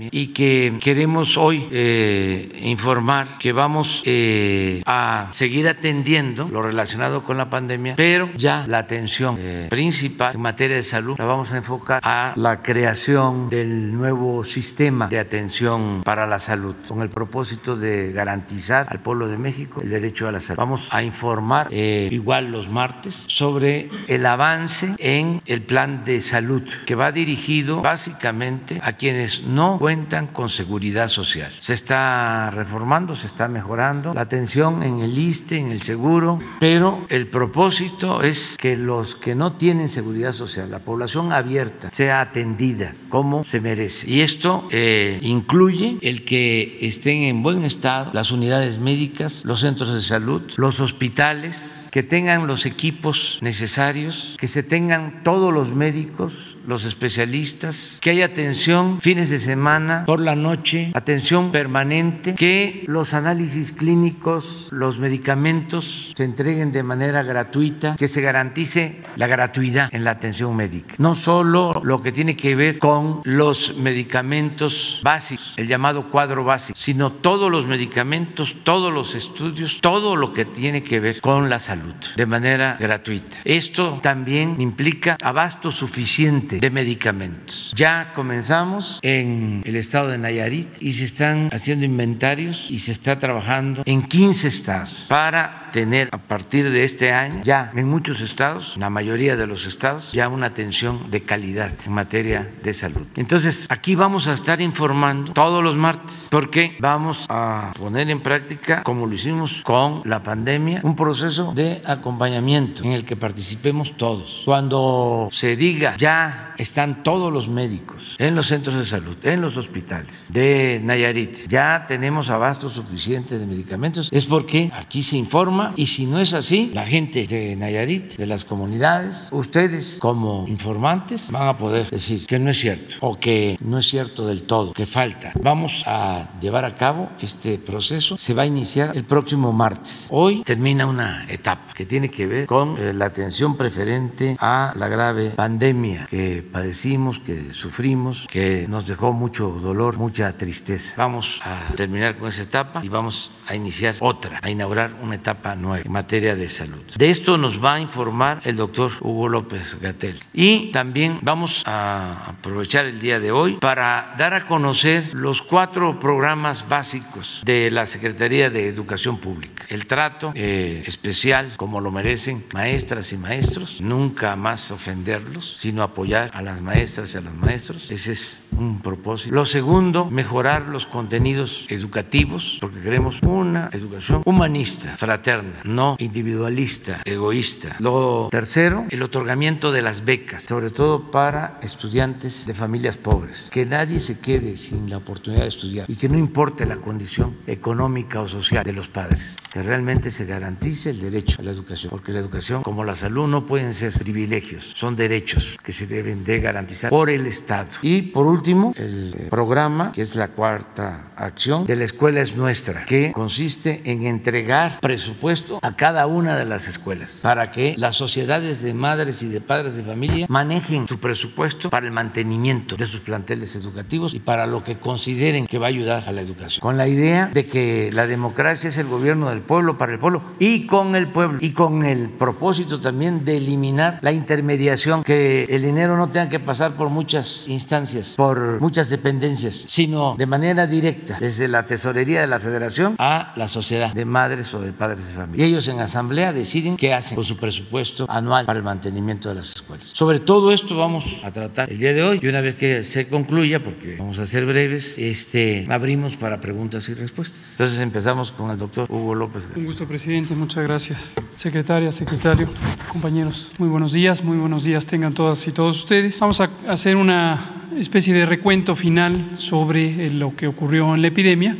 y que queremos hoy eh, informar que vamos eh, a seguir atendiendo lo relacionado con la pandemia, pero ya la atención eh, principal en materia de salud la vamos a enfocar a la creación del nuevo sistema de atención para la salud con el propósito de garantizar al pueblo de México el derecho a la salud. Vamos a informar igual los martes sobre el avance en el plan de salud que va dirigido básicamente a quienes no cuentan con seguridad social. Se está reformando, se está mejorando la atención en el ISTE, en el seguro, pero el propósito es que los que no tienen seguridad social, la población abierta, sea atendida como se merece. Y esto eh, incluye el que estén en buen estado las unidades médicas, los centros de salud, los hospitales, que tengan los equipos necesarios, que se tengan todos los médicos, los especialistas, que haya atención fines de semana, por la noche, atención permanente, que los análisis clínicos, los medicamentos se entreguen de manera gratuita, que se garantice la gratuidad en la atención médica. No solo lo que tiene que ver con los medicamentos básicos, el llamado cuadro básico, sino todos los medicamentos, todos los estudios, todo lo que tiene que ver con la salud de manera gratuita. Esto también implica abasto suficiente de medicamentos. Ya comenzamos en el estado de Nayarit y se están haciendo inventarios y se está trabajando en 15 estados para tener a partir de este año ya en muchos estados, la mayoría de los estados, ya una atención de calidad en materia de salud. Entonces, aquí vamos a estar informando todos los martes porque vamos a poner en práctica, como lo hicimos con la pandemia, un proceso de acompañamiento en el que participemos todos. Cuando se diga ya están todos los médicos en los centros de salud, en los hospitales de Nayarit, ya tenemos abasto suficiente de medicamentos, es porque aquí se informa y si no es así, la gente de Nayarit, de las comunidades, ustedes como informantes van a poder decir que no es cierto o que no es cierto del todo, que falta. Vamos a llevar a cabo este proceso, se va a iniciar el próximo martes. Hoy termina una etapa que tiene que ver con eh, la atención preferente a la grave pandemia que padecimos, que sufrimos, que nos dejó mucho dolor, mucha tristeza. Vamos a terminar con esa etapa y vamos a iniciar otra, a inaugurar una etapa nueva en materia de salud. De esto nos va a informar el doctor Hugo López Gatel. Y también vamos a aprovechar el día de hoy para dar a conocer los cuatro programas básicos de la Secretaría de Educación Pública. El trato eh, especial, como lo merecen maestras y maestros, nunca más ofenderlos, sino apoyar a las maestras y a los maestros. Ese es un propósito. Lo segundo, mejorar los contenidos educativos, porque queremos una educación humanista, fraterna, no individualista, egoísta. Lo tercero, el otorgamiento de las becas, sobre todo para estudiantes de familias pobres. Que nadie se quede sin la oportunidad de estudiar y que no importe la condición económica o social de los padres, realmente se garantice el derecho a la educación, porque la educación como la salud no pueden ser privilegios, son derechos que se deben de garantizar por el Estado. Y por último, el programa, que es la cuarta acción de la escuela es nuestra, que consiste en entregar presupuesto a cada una de las escuelas para que las sociedades de madres y de padres de familia manejen su presupuesto para el mantenimiento de sus planteles educativos y para lo que consideren que va a ayudar a la educación. Con la idea de que la democracia es el gobierno del pueblo para el pueblo y con el pueblo y con el propósito también de eliminar la intermediación, que el dinero no tenga que pasar por muchas instancias, por muchas dependencias, sino de manera directa desde la tesorería de la federación a la sociedad de madres o de padres de familia. Y ellos en asamblea deciden qué hacen con su presupuesto anual para el mantenimiento de las escuelas. Sobre todo esto vamos a tratar el día de hoy y una vez que se concluya, porque vamos a ser breves, este, abrimos para preguntas y respuestas. Entonces empezamos con el doctor Hugo López. Un gusto, presidente. Muchas gracias. Secretaria, secretario, compañeros. Muy buenos días, muy buenos días tengan todas y todos ustedes. Vamos a hacer una especie de recuento final sobre lo que ocurrió en la epidemia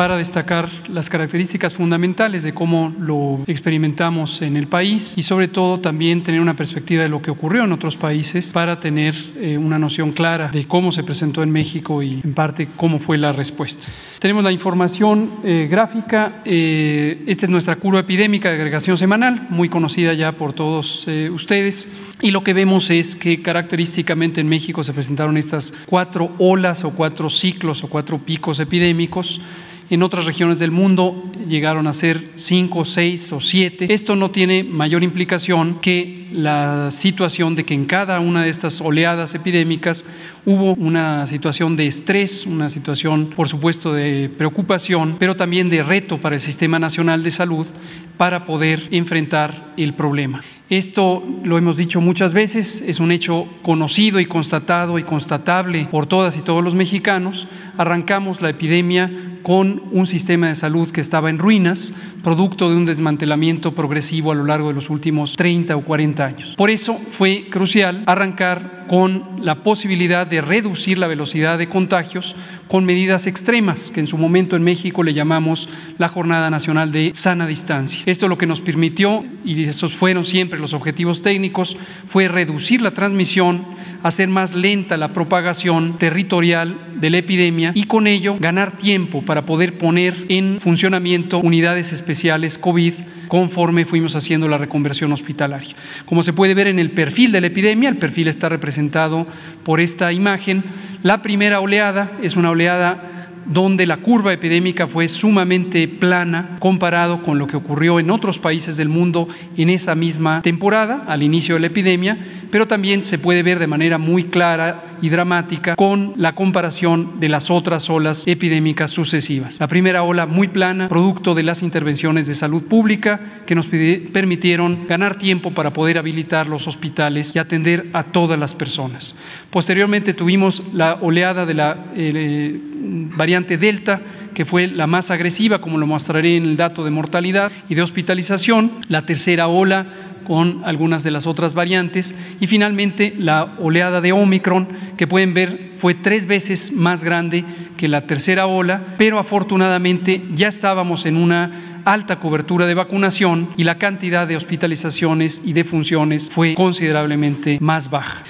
para destacar las características fundamentales de cómo lo experimentamos en el país y sobre todo también tener una perspectiva de lo que ocurrió en otros países para tener eh, una noción clara de cómo se presentó en México y en parte cómo fue la respuesta. Tenemos la información eh, gráfica. Eh, esta es nuestra curva epidémica de agregación semanal, muy conocida ya por todos eh, ustedes. Y lo que vemos es que característicamente en México se presentaron estas cuatro olas o cuatro ciclos o cuatro picos epidémicos. En otras regiones del mundo llegaron a ser cinco, seis o siete. Esto no tiene mayor implicación que la situación de que en cada una de estas oleadas epidémicas hubo una situación de estrés, una situación, por supuesto, de preocupación, pero también de reto para el Sistema Nacional de Salud para poder enfrentar el problema. Esto lo hemos dicho muchas veces, es un hecho conocido y constatado y constatable por todas y todos los mexicanos. Arrancamos la epidemia con un sistema de salud que estaba en ruinas, producto de un desmantelamiento progresivo a lo largo de los últimos 30 o 40 años. Por eso fue crucial arrancar con la posibilidad de reducir la velocidad de contagios con medidas extremas, que en su momento en México le llamamos la Jornada Nacional de Sana Distancia. Esto lo que nos permitió, y esos fueron siempre los objetivos técnicos, fue reducir la transmisión, hacer más lenta la propagación territorial de la epidemia y con ello ganar tiempo para poder poner en funcionamiento unidades especiales COVID conforme fuimos haciendo la reconversión hospitalaria. Como se puede ver en el perfil de la epidemia, el perfil está representado por esta imagen. La primera oleada es una oleada donde la curva epidémica fue sumamente plana comparado con lo que ocurrió en otros países del mundo en esa misma temporada, al inicio de la epidemia, pero también se puede ver de manera muy clara y dramática con la comparación de las otras olas epidémicas sucesivas. La primera ola muy plana, producto de las intervenciones de salud pública que nos permitieron ganar tiempo para poder habilitar los hospitales y atender a todas las personas. Posteriormente tuvimos la oleada de la eh, variante Delta, que fue la más agresiva, como lo mostraré en el dato de mortalidad y de hospitalización, la tercera ola con algunas de las otras variantes y finalmente la oleada de Omicron, que pueden ver fue tres veces más grande que la tercera ola, pero afortunadamente ya estábamos en una alta cobertura de vacunación y la cantidad de hospitalizaciones y de funciones fue considerablemente más baja.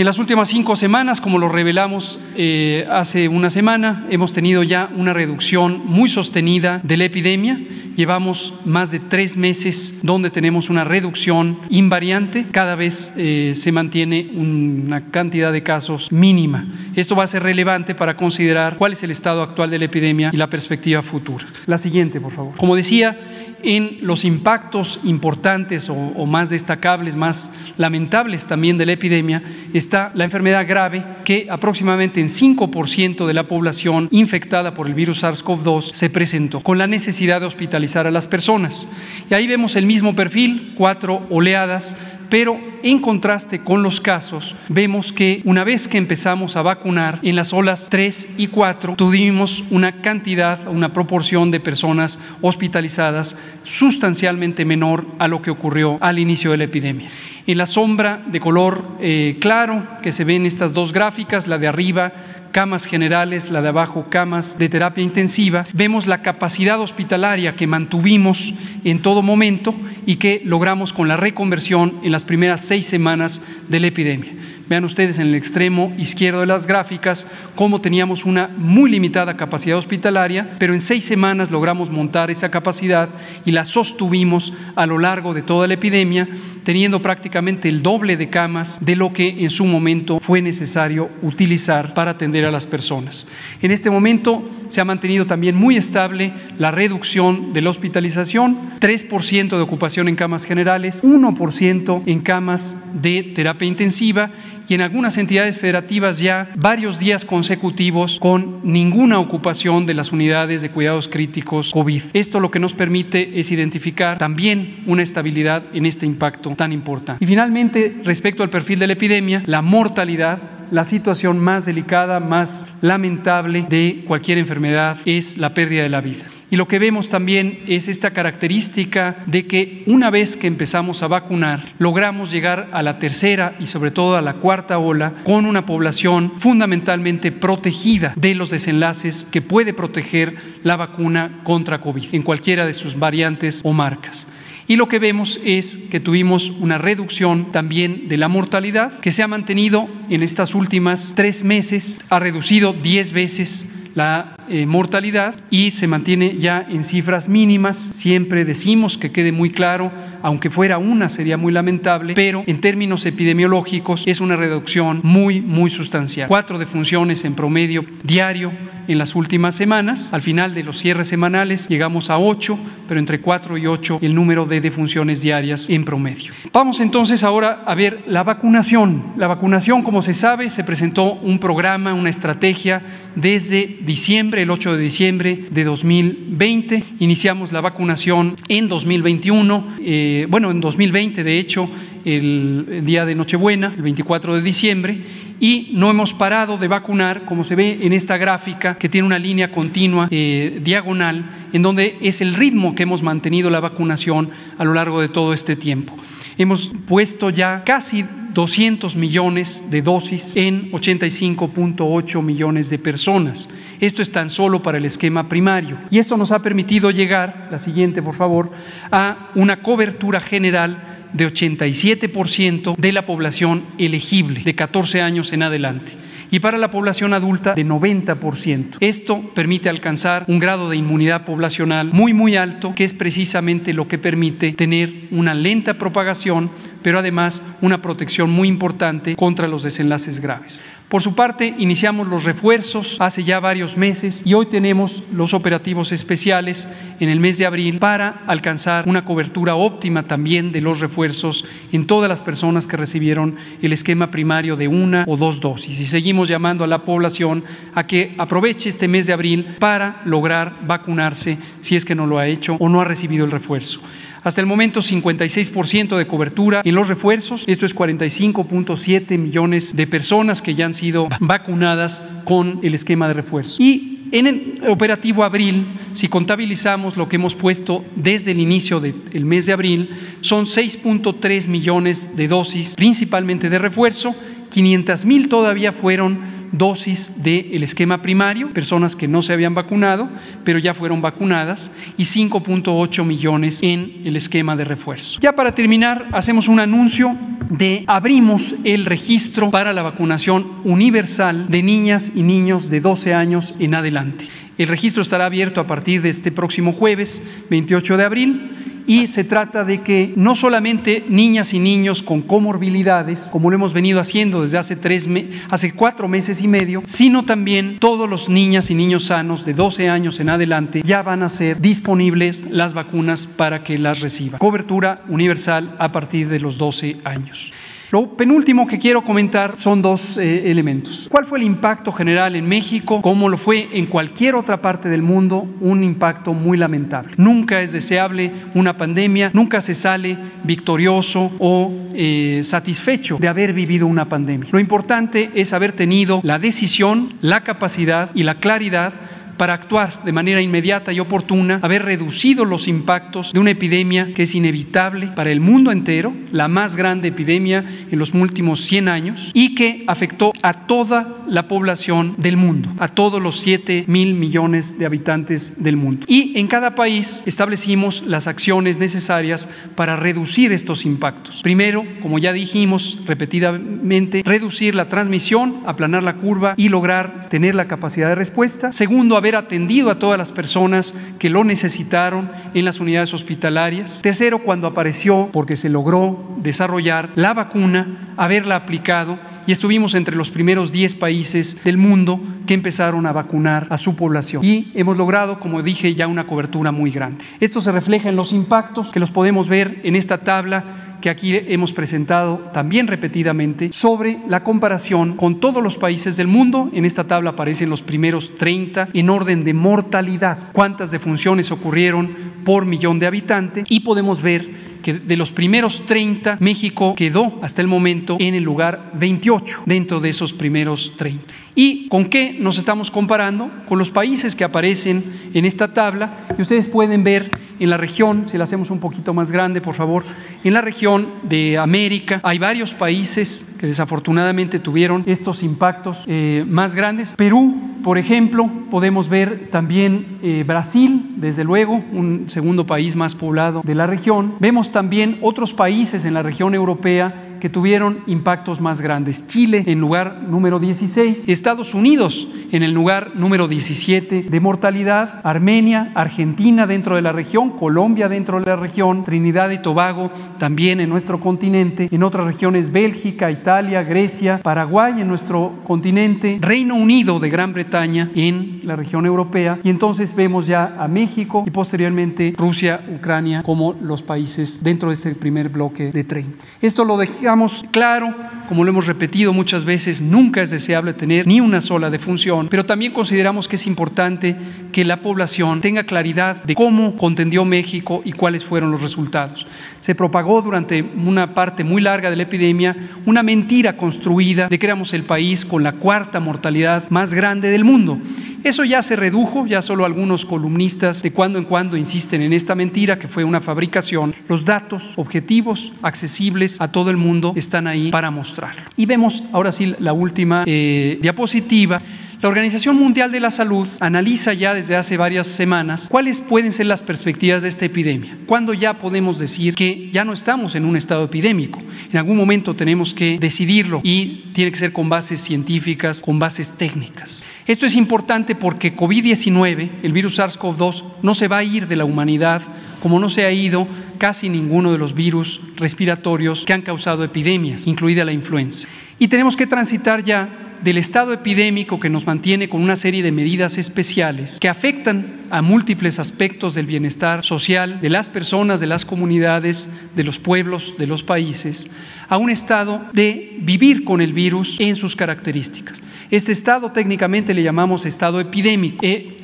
En las últimas cinco semanas, como lo revelamos eh, hace una semana, hemos tenido ya una reducción muy sostenida de la epidemia. Llevamos más de tres meses donde tenemos una reducción invariante. Cada vez eh, se mantiene una cantidad de casos mínima. Esto va a ser relevante para considerar cuál es el estado actual de la epidemia y la perspectiva futura. La siguiente, por favor. Como decía, en los impactos importantes o, más destacables, más lamentables también de la epidemia, está la enfermedad grave que aproximadamente en 5% de la población infectada por el virus SARS-CoV-2 se presentó, con la necesidad de hospitalizar a las personas. Y ahí vemos el mismo perfil, cuatro oleadas pero en contraste con los casos, vemos que una vez que empezamos a vacunar en las olas 3 y 4, tuvimos una cantidad, una proporción de personas hospitalizadas sustancialmente menor a lo que ocurrió al inicio de la epidemia. En la sombra de color eh, claro que se ven estas dos gráficas, la de arriba camas generales, la de abajo camas de terapia intensiva, vemos la capacidad hospitalaria que mantuvimos en todo momento y que logramos con la reconversión en las primeras seis semanas de la epidemia. Vean ustedes en el extremo izquierdo de las gráficas cómo teníamos una muy limitada capacidad hospitalaria, pero en seis semanas logramos montar esa capacidad y la sostuvimos a lo largo de toda la epidemia, teniendo prácticamente el doble de camas de lo que en su momento fue necesario utilizar para atender a las personas. En este momento se ha mantenido también muy estable la reducción de la hospitalización, 3% de ocupación en camas generales, 1% en camas de terapia intensiva y en algunas entidades federativas ya varios días consecutivos con ninguna ocupación de las unidades de cuidados críticos COVID. Esto lo que nos permite es identificar también una estabilidad en este impacto tan importante. Y finalmente, respecto al perfil de la epidemia, la mortalidad la situación más delicada, más lamentable de cualquier enfermedad es la pérdida de la vida. Y lo que vemos también es esta característica de que una vez que empezamos a vacunar, logramos llegar a la tercera y sobre todo a la cuarta ola con una población fundamentalmente protegida de los desenlaces que puede proteger la vacuna contra COVID en cualquiera de sus variantes o marcas. Y lo que vemos es que tuvimos una reducción también de la mortalidad que se ha mantenido en estas últimas tres meses, ha reducido diez veces la eh, mortalidad y se mantiene ya en cifras mínimas. Siempre decimos que quede muy claro, aunque fuera una sería muy lamentable, pero en términos epidemiológicos es una reducción muy, muy sustancial. Cuatro defunciones en promedio diario en las últimas semanas. Al final de los cierres semanales llegamos a ocho, pero entre cuatro y ocho el número de defunciones diarias en promedio. Vamos entonces ahora a ver la vacunación. La vacunación, como se sabe, se presentó un programa, una estrategia desde diciembre, el 8 de diciembre de 2020. Iniciamos la vacunación en 2021, eh, bueno, en 2020 de hecho, el, el día de Nochebuena, el 24 de diciembre, y no hemos parado de vacunar, como se ve en esta gráfica, que tiene una línea continua eh, diagonal, en donde es el ritmo que hemos mantenido la vacunación a lo largo de todo este tiempo. Hemos puesto ya casi 200 millones de dosis en 85.8 millones de personas. Esto es tan solo para el esquema primario. Y esto nos ha permitido llegar, la siguiente por favor, a una cobertura general de 87% de la población elegible de 14 años en adelante y para la población adulta de 90%. Esto permite alcanzar un grado de inmunidad poblacional muy muy alto, que es precisamente lo que permite tener una lenta propagación, pero además una protección muy importante contra los desenlaces graves. Por su parte, iniciamos los refuerzos hace ya varios meses y hoy tenemos los operativos especiales en el mes de abril para alcanzar una cobertura óptima también de los refuerzos en todas las personas que recibieron el esquema primario de una o dos dosis. Y seguimos llamando a la población a que aproveche este mes de abril para lograr vacunarse si es que no lo ha hecho o no ha recibido el refuerzo. Hasta el momento 56% de cobertura en los refuerzos, esto es 45.7 millones de personas que ya han sido vacunadas con el esquema de refuerzo. Y en el operativo abril, si contabilizamos lo que hemos puesto desde el inicio del mes de abril, son 6.3 millones de dosis, principalmente de refuerzo, 500 mil todavía fueron dosis del esquema primario, personas que no se habían vacunado, pero ya fueron vacunadas, y 5.8 millones en el esquema de refuerzo. Ya para terminar, hacemos un anuncio de abrimos el registro para la vacunación universal de niñas y niños de 12 años en adelante. El registro estará abierto a partir de este próximo jueves, 28 de abril y se trata de que no solamente niñas y niños con comorbilidades, como lo hemos venido haciendo desde hace, tres hace cuatro meses y medio, sino también todos los niñas y niños sanos de 12 años en adelante ya van a ser disponibles las vacunas para que las reciban. Cobertura universal a partir de los 12 años. Lo penúltimo que quiero comentar son dos eh, elementos. ¿Cuál fue el impacto general en México? Como lo fue en cualquier otra parte del mundo, un impacto muy lamentable. Nunca es deseable una pandemia, nunca se sale victorioso o eh, satisfecho de haber vivido una pandemia. Lo importante es haber tenido la decisión, la capacidad y la claridad para actuar de manera inmediata y oportuna, haber reducido los impactos de una epidemia que es inevitable para el mundo entero, la más grande epidemia en los últimos 100 años y que afectó a toda la población del mundo, a todos los 7 mil millones de habitantes del mundo. Y en cada país establecimos las acciones necesarias para reducir estos impactos. Primero, como ya dijimos repetidamente, reducir la transmisión, aplanar la curva y lograr tener la capacidad de respuesta. Segundo, haber atendido a todas las personas que lo necesitaron en las unidades hospitalarias. Tercero, cuando apareció, porque se logró desarrollar la vacuna, haberla aplicado y estuvimos entre los primeros 10 países del mundo que empezaron a vacunar a su población. Y hemos logrado, como dije, ya una cobertura muy grande. Esto se refleja en los impactos que los podemos ver en esta tabla que aquí hemos presentado también repetidamente sobre la comparación con todos los países del mundo. En esta tabla aparecen los primeros 30 en orden de mortalidad, cuántas defunciones ocurrieron por millón de habitantes y podemos ver que de los primeros 30, México quedó hasta el momento en el lugar 28 dentro de esos primeros 30. ¿Y con qué nos estamos comparando? Con los países que aparecen en esta tabla y ustedes pueden ver en la región, si la hacemos un poquito más grande, por favor, en la región de América hay varios países que desafortunadamente tuvieron estos impactos eh, más grandes. Perú, por ejemplo, podemos ver también eh, Brasil, desde luego, un segundo país más poblado de la región. Vemos también otros países en la región europea que tuvieron impactos más grandes. Chile en lugar número 16, Estados Unidos en el lugar número 17 de mortalidad, Armenia, Argentina dentro de la región, Colombia dentro de la región, Trinidad y Tobago también en nuestro continente, en otras regiones Bélgica, Italia, Grecia, Paraguay en nuestro continente, Reino Unido de Gran Bretaña en la región europea y entonces vemos ya a México y posteriormente Rusia, Ucrania como los países dentro de este primer bloque de 30. Esto lo dejamos claro, como lo hemos repetido muchas veces, nunca es deseable tener ni una sola defunción, pero también consideramos que es importante que la población tenga claridad de cómo contendió México y cuáles fueron los resultados. Se propagó durante una parte muy larga de la epidemia una mentira construida de que éramos el país con la cuarta mortalidad más grande del mundo. Eso ya se redujo, ya solo algunos columnistas de cuando en cuando insisten en esta mentira que fue una fabricación. Los datos objetivos, accesibles a todo el mundo, están ahí para mostrarlo. Y vemos ahora sí la última eh, diapositiva. La Organización Mundial de la Salud analiza ya desde hace varias semanas cuáles pueden ser las perspectivas de esta epidemia. ¿Cuándo ya podemos decir que ya no estamos en un estado epidémico? En algún momento tenemos que decidirlo y tiene que ser con bases científicas, con bases técnicas. Esto es importante porque COVID-19, el virus SARS-CoV-2, no se va a ir de la humanidad como no se ha ido casi ninguno de los virus respiratorios que han causado epidemias, incluida la influenza. Y tenemos que transitar ya del estado epidémico que nos mantiene con una serie de medidas especiales que afectan a múltiples aspectos del bienestar social de las personas, de las comunidades, de los pueblos, de los países, a un estado de vivir con el virus en sus características. Este estado técnicamente le llamamos estado epidémico, eh,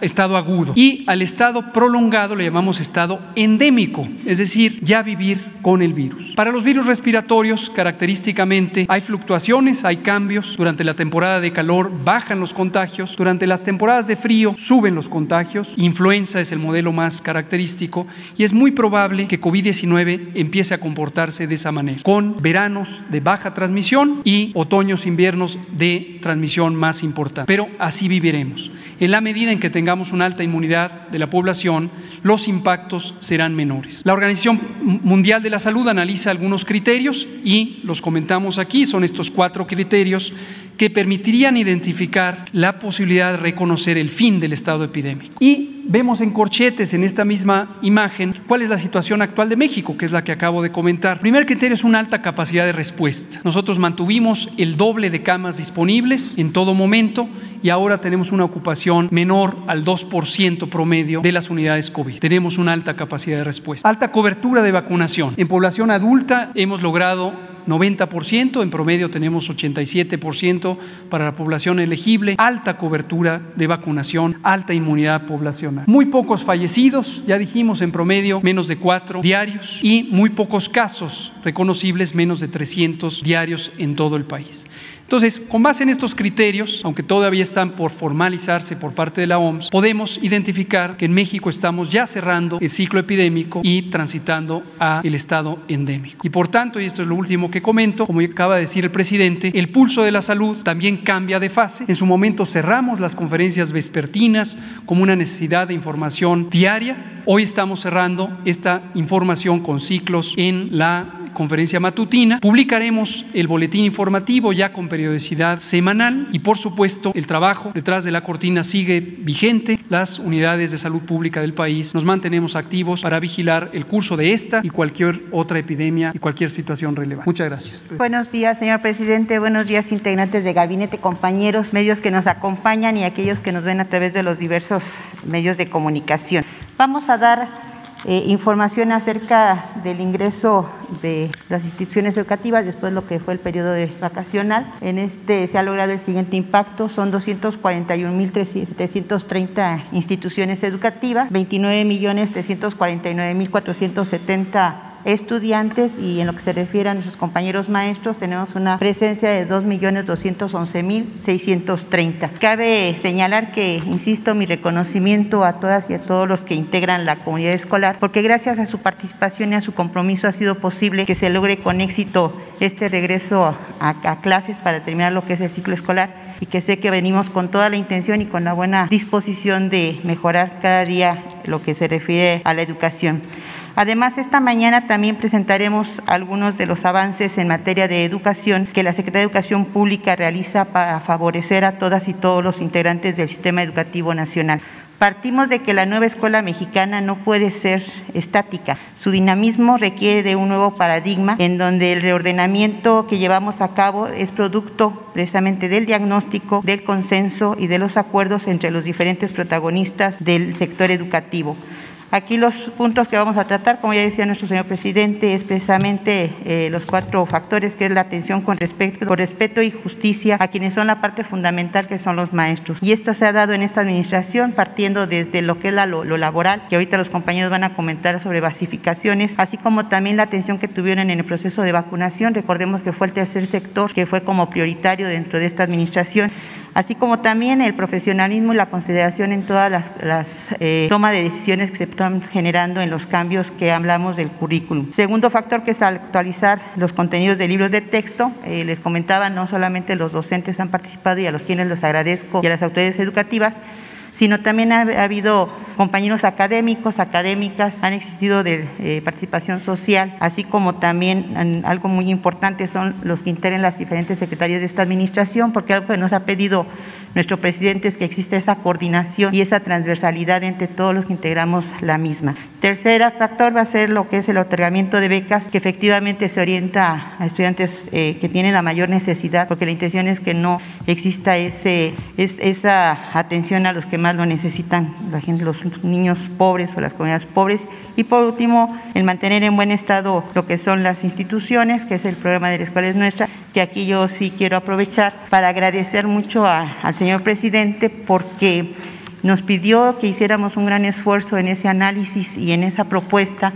estado agudo. Y al estado prolongado le llamamos estado endémico, es decir, ya vivir con el virus. Para los virus respiratorios, característicamente, hay fluctuaciones, hay cambios. Durante la temporada de calor bajan los contagios, durante las temporadas de frío suben los contagios. Influenza es el modelo más característico y es muy probable que COVID-19 empiece a comportarse de esa manera, con veranos de baja transmisión y otoños, inviernos de transmisión más importante. Pero así viviremos. En la medida en que tengamos tengamos una alta inmunidad de la población, los impactos serán menores. La Organización Mundial de la Salud analiza algunos criterios y los comentamos aquí, son estos cuatro criterios que permitirían identificar la posibilidad de reconocer el fin del estado epidémico. Y vemos en corchetes en esta misma imagen cuál es la situación actual de México, que es la que acabo de comentar. Primer criterio es una alta capacidad de respuesta. Nosotros mantuvimos el doble de camas disponibles en todo momento y ahora tenemos una ocupación menor al 2% promedio de las unidades COVID. Tenemos una alta capacidad de respuesta. Alta cobertura de vacunación. En población adulta hemos logrado 90%, en promedio tenemos 87% para la población elegible, alta cobertura de vacunación, alta inmunidad poblacional. Muy pocos fallecidos, ya dijimos en promedio menos de 4 diarios y muy pocos casos reconocibles, menos de 300 diarios en todo el país. Entonces, con base en estos criterios, aunque todavía están por formalizarse por parte de la OMS, podemos identificar que en México estamos ya cerrando el ciclo epidémico y transitando a el estado endémico. Y por tanto, y esto es lo último que comento, como acaba de decir el presidente, el pulso de la salud también cambia de fase. En su momento cerramos las conferencias vespertinas como una necesidad de información diaria. Hoy estamos cerrando esta información con ciclos en la conferencia matutina. Publicaremos el boletín informativo ya con periodicidad semanal y por supuesto el trabajo detrás de la cortina sigue vigente. Las unidades de salud pública del país nos mantenemos activos para vigilar el curso de esta y cualquier otra epidemia y cualquier situación relevante. Muchas gracias. Buenos días, señor presidente. Buenos días, integrantes de gabinete, compañeros, medios que nos acompañan y aquellos que nos ven a través de los diversos medios de comunicación. Vamos a dar eh, información acerca del ingreso de las instituciones educativas después de lo que fue el periodo de vacacional. En este se ha logrado el siguiente impacto, son 241.730 instituciones educativas, 29.349.470 estudiantes y en lo que se refiere a nuestros compañeros maestros tenemos una presencia de 2.211.630. Cabe señalar que, insisto, mi reconocimiento a todas y a todos los que integran la comunidad escolar, porque gracias a su participación y a su compromiso ha sido posible que se logre con éxito este regreso a, clases para terminar lo que es el ciclo escolar y que sé que venimos con toda la intención y con la buena disposición de mejorar cada día lo que se refiere a la educación. Además, esta mañana también presentaremos algunos de los avances en materia de educación que la Secretaría de Educación Pública realiza para favorecer a todas y todos los integrantes del sistema educativo nacional. Partimos de que la nueva escuela mexicana no puede ser estática. Su dinamismo requiere de un nuevo paradigma en donde el reordenamiento que llevamos a cabo es producto precisamente del diagnóstico, del consenso y de los acuerdos entre los diferentes protagonistas del sector educativo. Aquí los puntos que vamos a tratar, como ya decía nuestro señor presidente, es precisamente eh, los cuatro factores, que es la atención con respeto, con respeto y justicia a quienes son la parte fundamental, que son los maestros. Y esto se ha dado en esta administración, partiendo desde lo que es lo, laboral, que ahorita los compañeros van a comentar sobre basificaciones, así como también la atención que tuvieron en el proceso de vacunación. Recordemos que fue el tercer sector que fue como prioritario dentro de esta administración así como también el profesionalismo y la consideración en todas las, las eh, tomas de decisiones que se están generando en los cambios que hablamos del currículum. Segundo factor que es actualizar los contenidos de libros de texto. Eh, les comentaba, no solamente los docentes han participado y a los quienes los agradezco y a las autoridades educativas, sino también ha, habido compañeros académicos, académicas, han existido de eh, participación social, así como también algo muy importante son los que integran las diferentes secretarías de esta administración, porque algo que nos ha pedido nuestro presidente es que exista esa coordinación y esa transversalidad entre todos los que integramos la misma. Tercer factor va a ser lo que es el otorgamiento de becas, que efectivamente se orienta a estudiantes eh, que tienen la mayor necesidad, porque la intención es que no exista ese, esa atención a los que más lo necesitan, la gente, los niños pobres o las comunidades pobres. Y por último, el mantener en buen estado lo que son las instituciones, que es el programa de la escuela es nuestra, que aquí yo sí quiero aprovechar para agradecer mucho al señor presidente porque nos pidió que hiciéramos un gran esfuerzo en ese análisis y en esa propuesta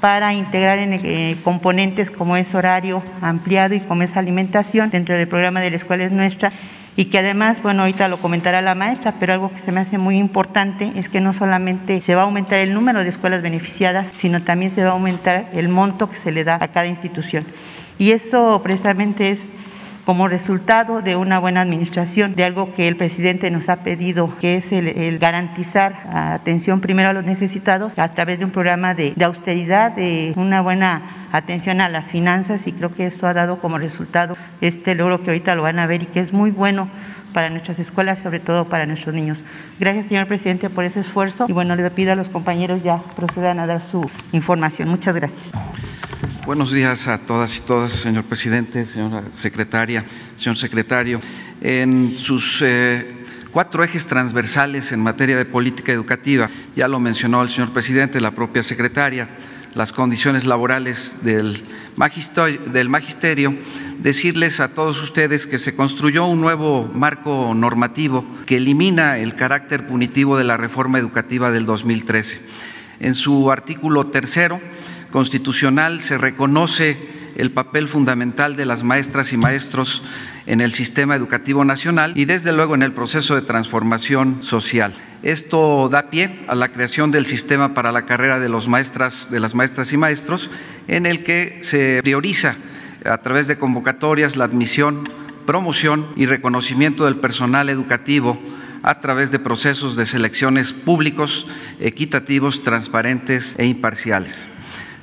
para integrar en eh, componentes como es horario ampliado y como es alimentación dentro del programa de la escuela es nuestra y que además, bueno, ahorita lo comentará la maestra, pero algo que se me hace muy importante es que no solamente se va a aumentar el número de escuelas beneficiadas, sino también se va a aumentar el monto que se le da a cada institución. Y eso precisamente es como resultado de una buena administración, de algo que el presidente nos ha pedido, que es el, garantizar atención primero a los necesitados a través de un programa de, de austeridad, de una buena atención a las finanzas y creo que eso ha dado como resultado este logro que ahorita lo van a ver y que es muy bueno para nuestras escuelas, sobre todo para nuestros niños. Gracias, señor presidente, por ese esfuerzo y bueno, le pido a los compañeros ya procedan a dar su información. Muchas gracias. Buenos días a todas y todas, señor presidente, señora secretaria, señor secretario. En sus eh, cuatro ejes transversales en materia de política educativa, ya lo mencionó el señor presidente, la propia secretaria, las condiciones laborales del del magisterio, decirles a todos ustedes que se construyó un nuevo marco normativo que elimina el carácter punitivo de la reforma educativa del 2013. En su artículo tercero, constitucional se reconoce el papel fundamental de las maestras y maestros en el sistema educativo nacional y desde luego en el proceso de transformación social. Esto da pie a la creación del sistema para la carrera de los maestras, de las maestras y maestros, en el que se prioriza a través de convocatorias la admisión, promoción y reconocimiento del personal educativo a través de procesos de selecciones públicos, equitativos, transparentes e imparciales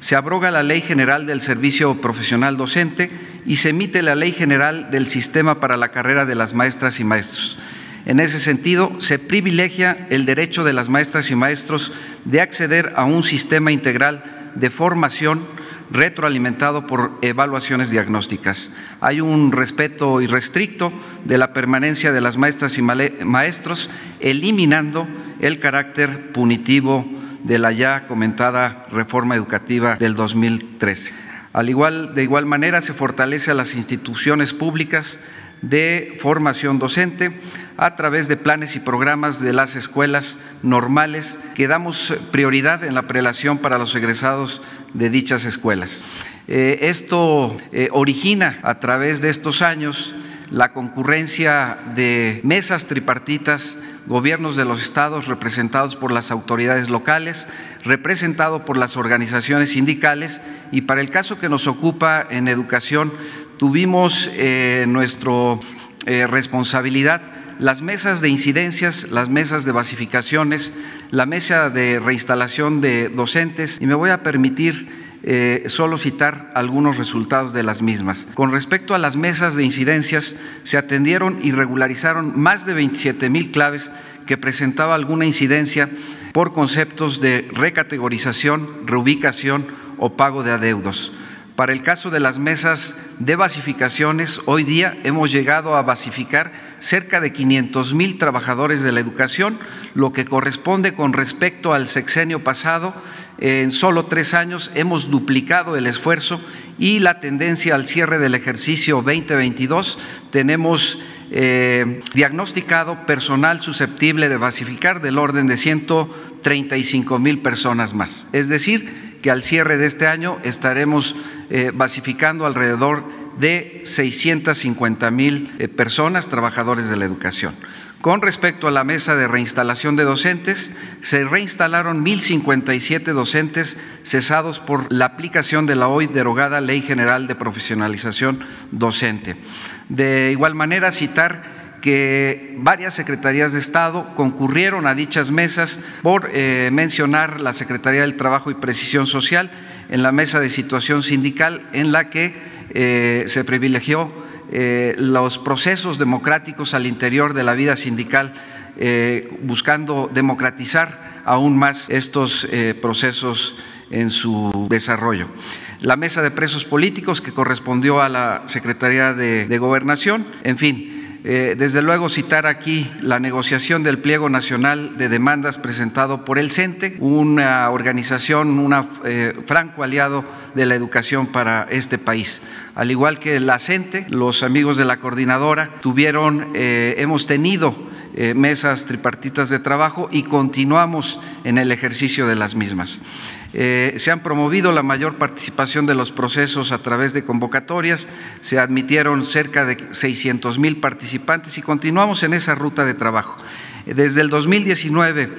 se abroga la Ley General del Servicio Profesional Docente y se emite la Ley General del Sistema para la Carrera de las Maestras y Maestros. En ese sentido, se privilegia el derecho de las maestras y maestros de acceder a un sistema integral de formación retroalimentado por evaluaciones diagnósticas. Hay un respeto irrestricto de la permanencia de las maestras y maestros, eliminando el carácter punitivo de la ya comentada reforma educativa del 2013. Al igual, de igual manera, se fortalece a las instituciones públicas de formación docente a través de planes y programas de las escuelas normales que damos prioridad en la prelación para los egresados de dichas escuelas. Eh, esto eh, origina a través de estos años la concurrencia de mesas tripartitas, gobiernos de los estados representados por las autoridades locales, representado por las organizaciones sindicales y para el caso que nos ocupa en educación, tuvimos eh, nuestra eh, responsabilidad las mesas de incidencias, las mesas de basificaciones, la mesa de reinstalación de docentes y me voy a permitir eh, solo citar algunos resultados de las mismas. Con respecto a las mesas de incidencias, se atendieron y regularizaron más de 27 mil claves que presentaba alguna incidencia por conceptos de recategorización, reubicación o pago de adeudos. Para el caso de las mesas de basificaciones, hoy día hemos llegado a basificar cerca de 500 mil trabajadores de la educación, lo que corresponde con respecto al sexenio pasado. En solo tres años hemos duplicado el esfuerzo y la tendencia al cierre del ejercicio 2022 tenemos eh, diagnosticado personal susceptible de basificar del orden de 135 mil personas más. Es decir, que al cierre de este año estaremos eh, basificando alrededor de 650 mil eh, personas, trabajadores de la educación. Con respecto a la mesa de reinstalación de docentes, se reinstalaron 1.057 docentes cesados por la aplicación de la hoy derogada Ley General de Profesionalización Docente. De igual manera, citar que varias secretarías de Estado concurrieron a dichas mesas por eh, mencionar la Secretaría del Trabajo y Precisión Social en la mesa de situación sindical en la que eh, se privilegió eh, los procesos democráticos al interior de la vida sindical, buscando democratizar aún más estos procesos en su desarrollo. La mesa de presos políticos que correspondió a la Secretaría de, de Gobernación, en fin, eh, desde luego citar aquí la negociación del pliego nacional de demandas presentado por el CENTE, una organización, un eh, franco aliado de la educación para este país. Al igual que la CENTE, los amigos de la coordinadora tuvieron, eh, hemos tenido mesas tripartitas de trabajo y continuamos en el ejercicio de las mismas. Eh, se han promovido la mayor participación de los procesos a través de convocatorias, se admitieron cerca de 600 mil participantes y continuamos en esa ruta de trabajo. Desde el 2019,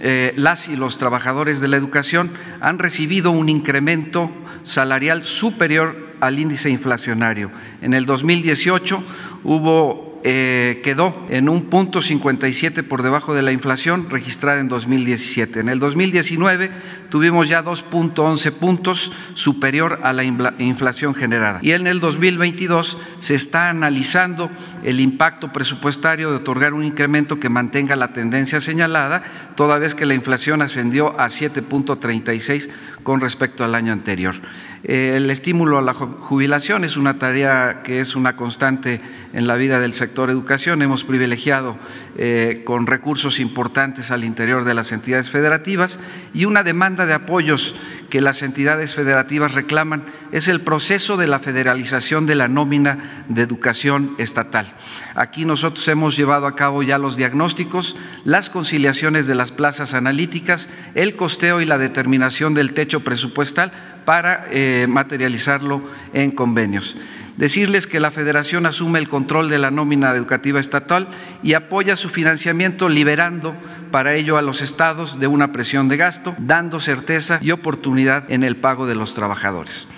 eh, las y los trabajadores de la educación han recibido un incremento salarial superior al índice inflacionario. En el 2018 hubo eh, quedó en un punto 57 por debajo de la inflación registrada en 2017. En el 2019 tuvimos ya 2.11 puntos superior a la inflación generada. Y en el 2022 se está analizando el impacto presupuestario de otorgar un incremento que mantenga la tendencia señalada, toda vez que la inflación ascendió a 7.36 con respecto al año anterior. Eh, el estímulo a la jubilación es una tarea que es una constante en la vida del sector educación. Hemos privilegiado eh, con recursos importantes al interior de las entidades federativas y una demanda de apoyos que las entidades federativas reclaman es el proceso de la federalización de la nómina de educación estatal. Aquí nosotros hemos llevado a cabo ya los diagnósticos, las conciliaciones de las plazas analíticas, el costeo y la determinación del techo presupuestal para eh, materializarlo en convenios. Decirles que la Federación asume el control de la nómina educativa estatal y apoya su financiamiento liberando para ello a los estados de una presión de gasto, dando certeza y oportunidad en el pago de los trabajadores.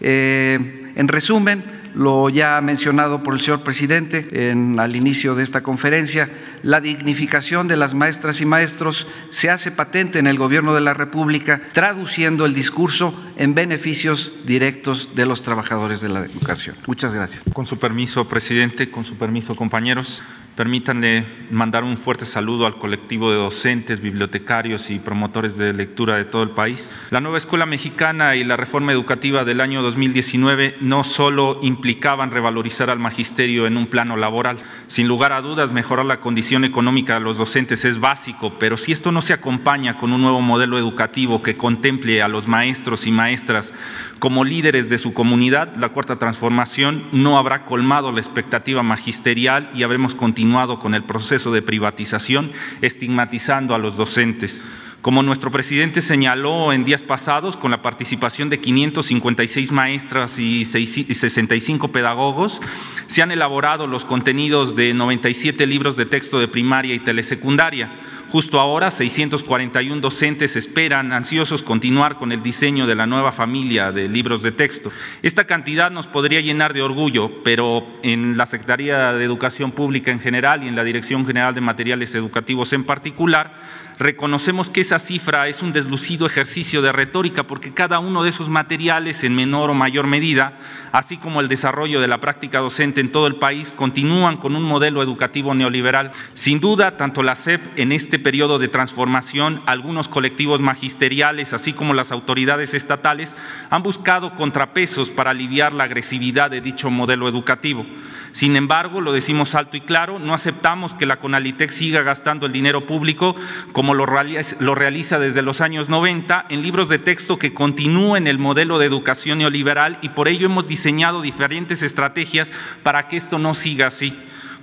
Eh, en resumen, lo ya mencionado por el señor presidente en, al inicio de esta conferencia, la dignificación de las maestras y maestros se hace patente en el gobierno de la República, traduciendo el discurso en beneficios directos de los trabajadores de la educación. Muchas gracias. Con su permiso, presidente, con su permiso, compañeros. Permítanle mandar un fuerte saludo al colectivo de docentes, bibliotecarios y promotores de lectura de todo el país. La nueva escuela mexicana y la reforma educativa del año 2019 no solo implicaban revalorizar al magisterio en un plano laboral. Sin lugar a dudas, mejorar la condición económica de los docentes es básico, pero si esto no se acompaña con un nuevo modelo educativo que contemple a los maestros y maestras como líderes de su comunidad, la cuarta transformación no habrá colmado la expectativa magisterial y habremos continuado con el proceso de privatización, estigmatizando a los docentes. Como nuestro presidente señaló en días pasados, con la participación de 556 maestras y 65 pedagogos, se han elaborado los contenidos de 97 libros de texto de primaria y telesecundaria. Justo ahora, 641 docentes esperan ansiosos continuar con el diseño de la nueva familia de libros de texto. Esta cantidad nos podría llenar de orgullo, pero en la Secretaría de Educación Pública en general y en la Dirección General de Materiales Educativos en particular, reconocemos que esa cifra es un deslucido ejercicio de retórica porque cada uno de esos materiales en menor o mayor medida, así como el desarrollo de la práctica docente en todo el país, continúan con un modelo educativo neoliberal. Sin duda, tanto la SEP en este periodo de transformación, algunos colectivos magisteriales, así como las autoridades estatales, han buscado contrapesos para aliviar la agresividad de dicho modelo educativo. Sin embargo, lo decimos alto y claro, no aceptamos que la Conalitec siga gastando el dinero público como lo realiza desde los años 90 en libros de texto que continúen el modelo de educación neoliberal y por ello hemos diseñado diferentes estrategias para que esto no siga así.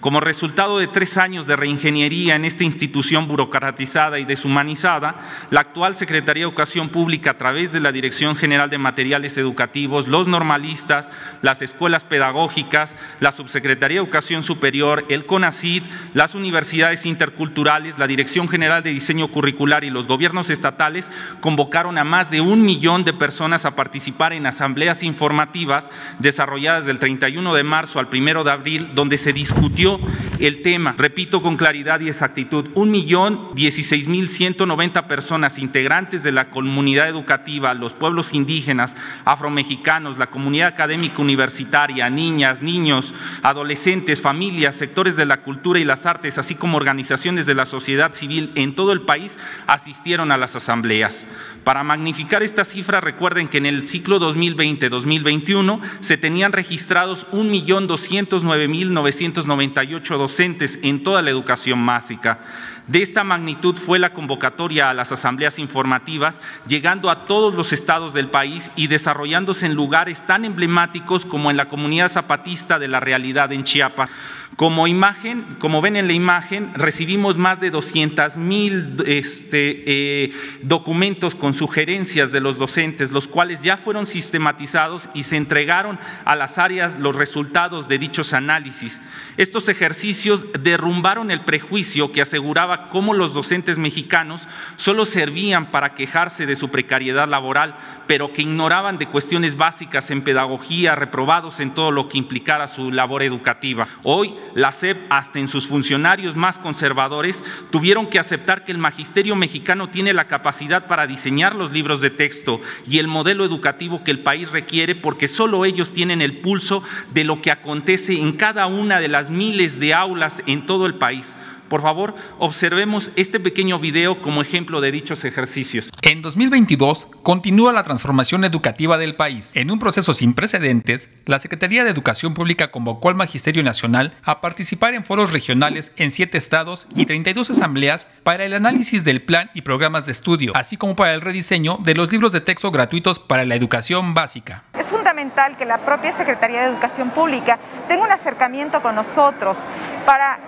Como resultado de tres años de reingeniería en esta institución burocratizada y deshumanizada, la actual Secretaría de Educación Pública, a través de la Dirección General de Materiales Educativos, los normalistas, las escuelas pedagógicas, la Subsecretaría de Educación Superior, el CONACID, las universidades interculturales, la Dirección General de Diseño Curricular y los gobiernos estatales, convocaron a más de un millón de personas a participar en asambleas informativas desarrolladas del 31 de marzo al 1 de abril, donde se discutió el tema. Repito con claridad y exactitud, un millón dieciséis mil ciento noventa personas integrantes de la comunidad educativa, los pueblos indígenas, afromexicanos, la comunidad académica universitaria, niñas, niños, adolescentes, familias, sectores de la cultura y las artes, así como organizaciones de la sociedad civil en todo el país asistieron a las asambleas. Para magnificar esta cifra, recuerden que en el ciclo 2020-2021 se tenían registrados 1.209.998 docentes en toda la educación básica. De esta magnitud fue la convocatoria a las asambleas informativas, llegando a todos los estados del país y desarrollándose en lugares tan emblemáticos como en la comunidad zapatista de la realidad en Chiapas. Como imagen, como ven en la imagen, recibimos más de 200 mil este, eh, documentos con sugerencias de los docentes, los cuales ya fueron sistematizados y se entregaron a las áreas los resultados de dichos análisis. Estos ejercicios derrumbaron el prejuicio que aseguraba cómo los docentes mexicanos solo servían para quejarse de su precariedad laboral, pero que ignoraban de cuestiones básicas en pedagogía, reprobados en todo lo que implicara su labor educativa. Hoy la SEP, hasta en sus funcionarios más conservadores, tuvieron que aceptar que el magisterio mexicano tiene la capacidad para diseñar los libros de texto y el modelo educativo que el país requiere, porque solo ellos tienen el pulso de lo que acontece en cada una de las miles de aulas en todo el país. Por favor, observemos este pequeño video como ejemplo de dichos ejercicios. En 2022 continúa la transformación educativa del país. En un proceso sin precedentes, la Secretaría de Educación Pública convocó al Magisterio Nacional a participar en foros regionales en siete estados y 32 asambleas para el análisis del plan y programas de estudio, así como para el rediseño de los libros de texto gratuitos para la educación básica. Es fundamental que la propia Secretaría de Educación Pública tenga un acercamiento con nosotros para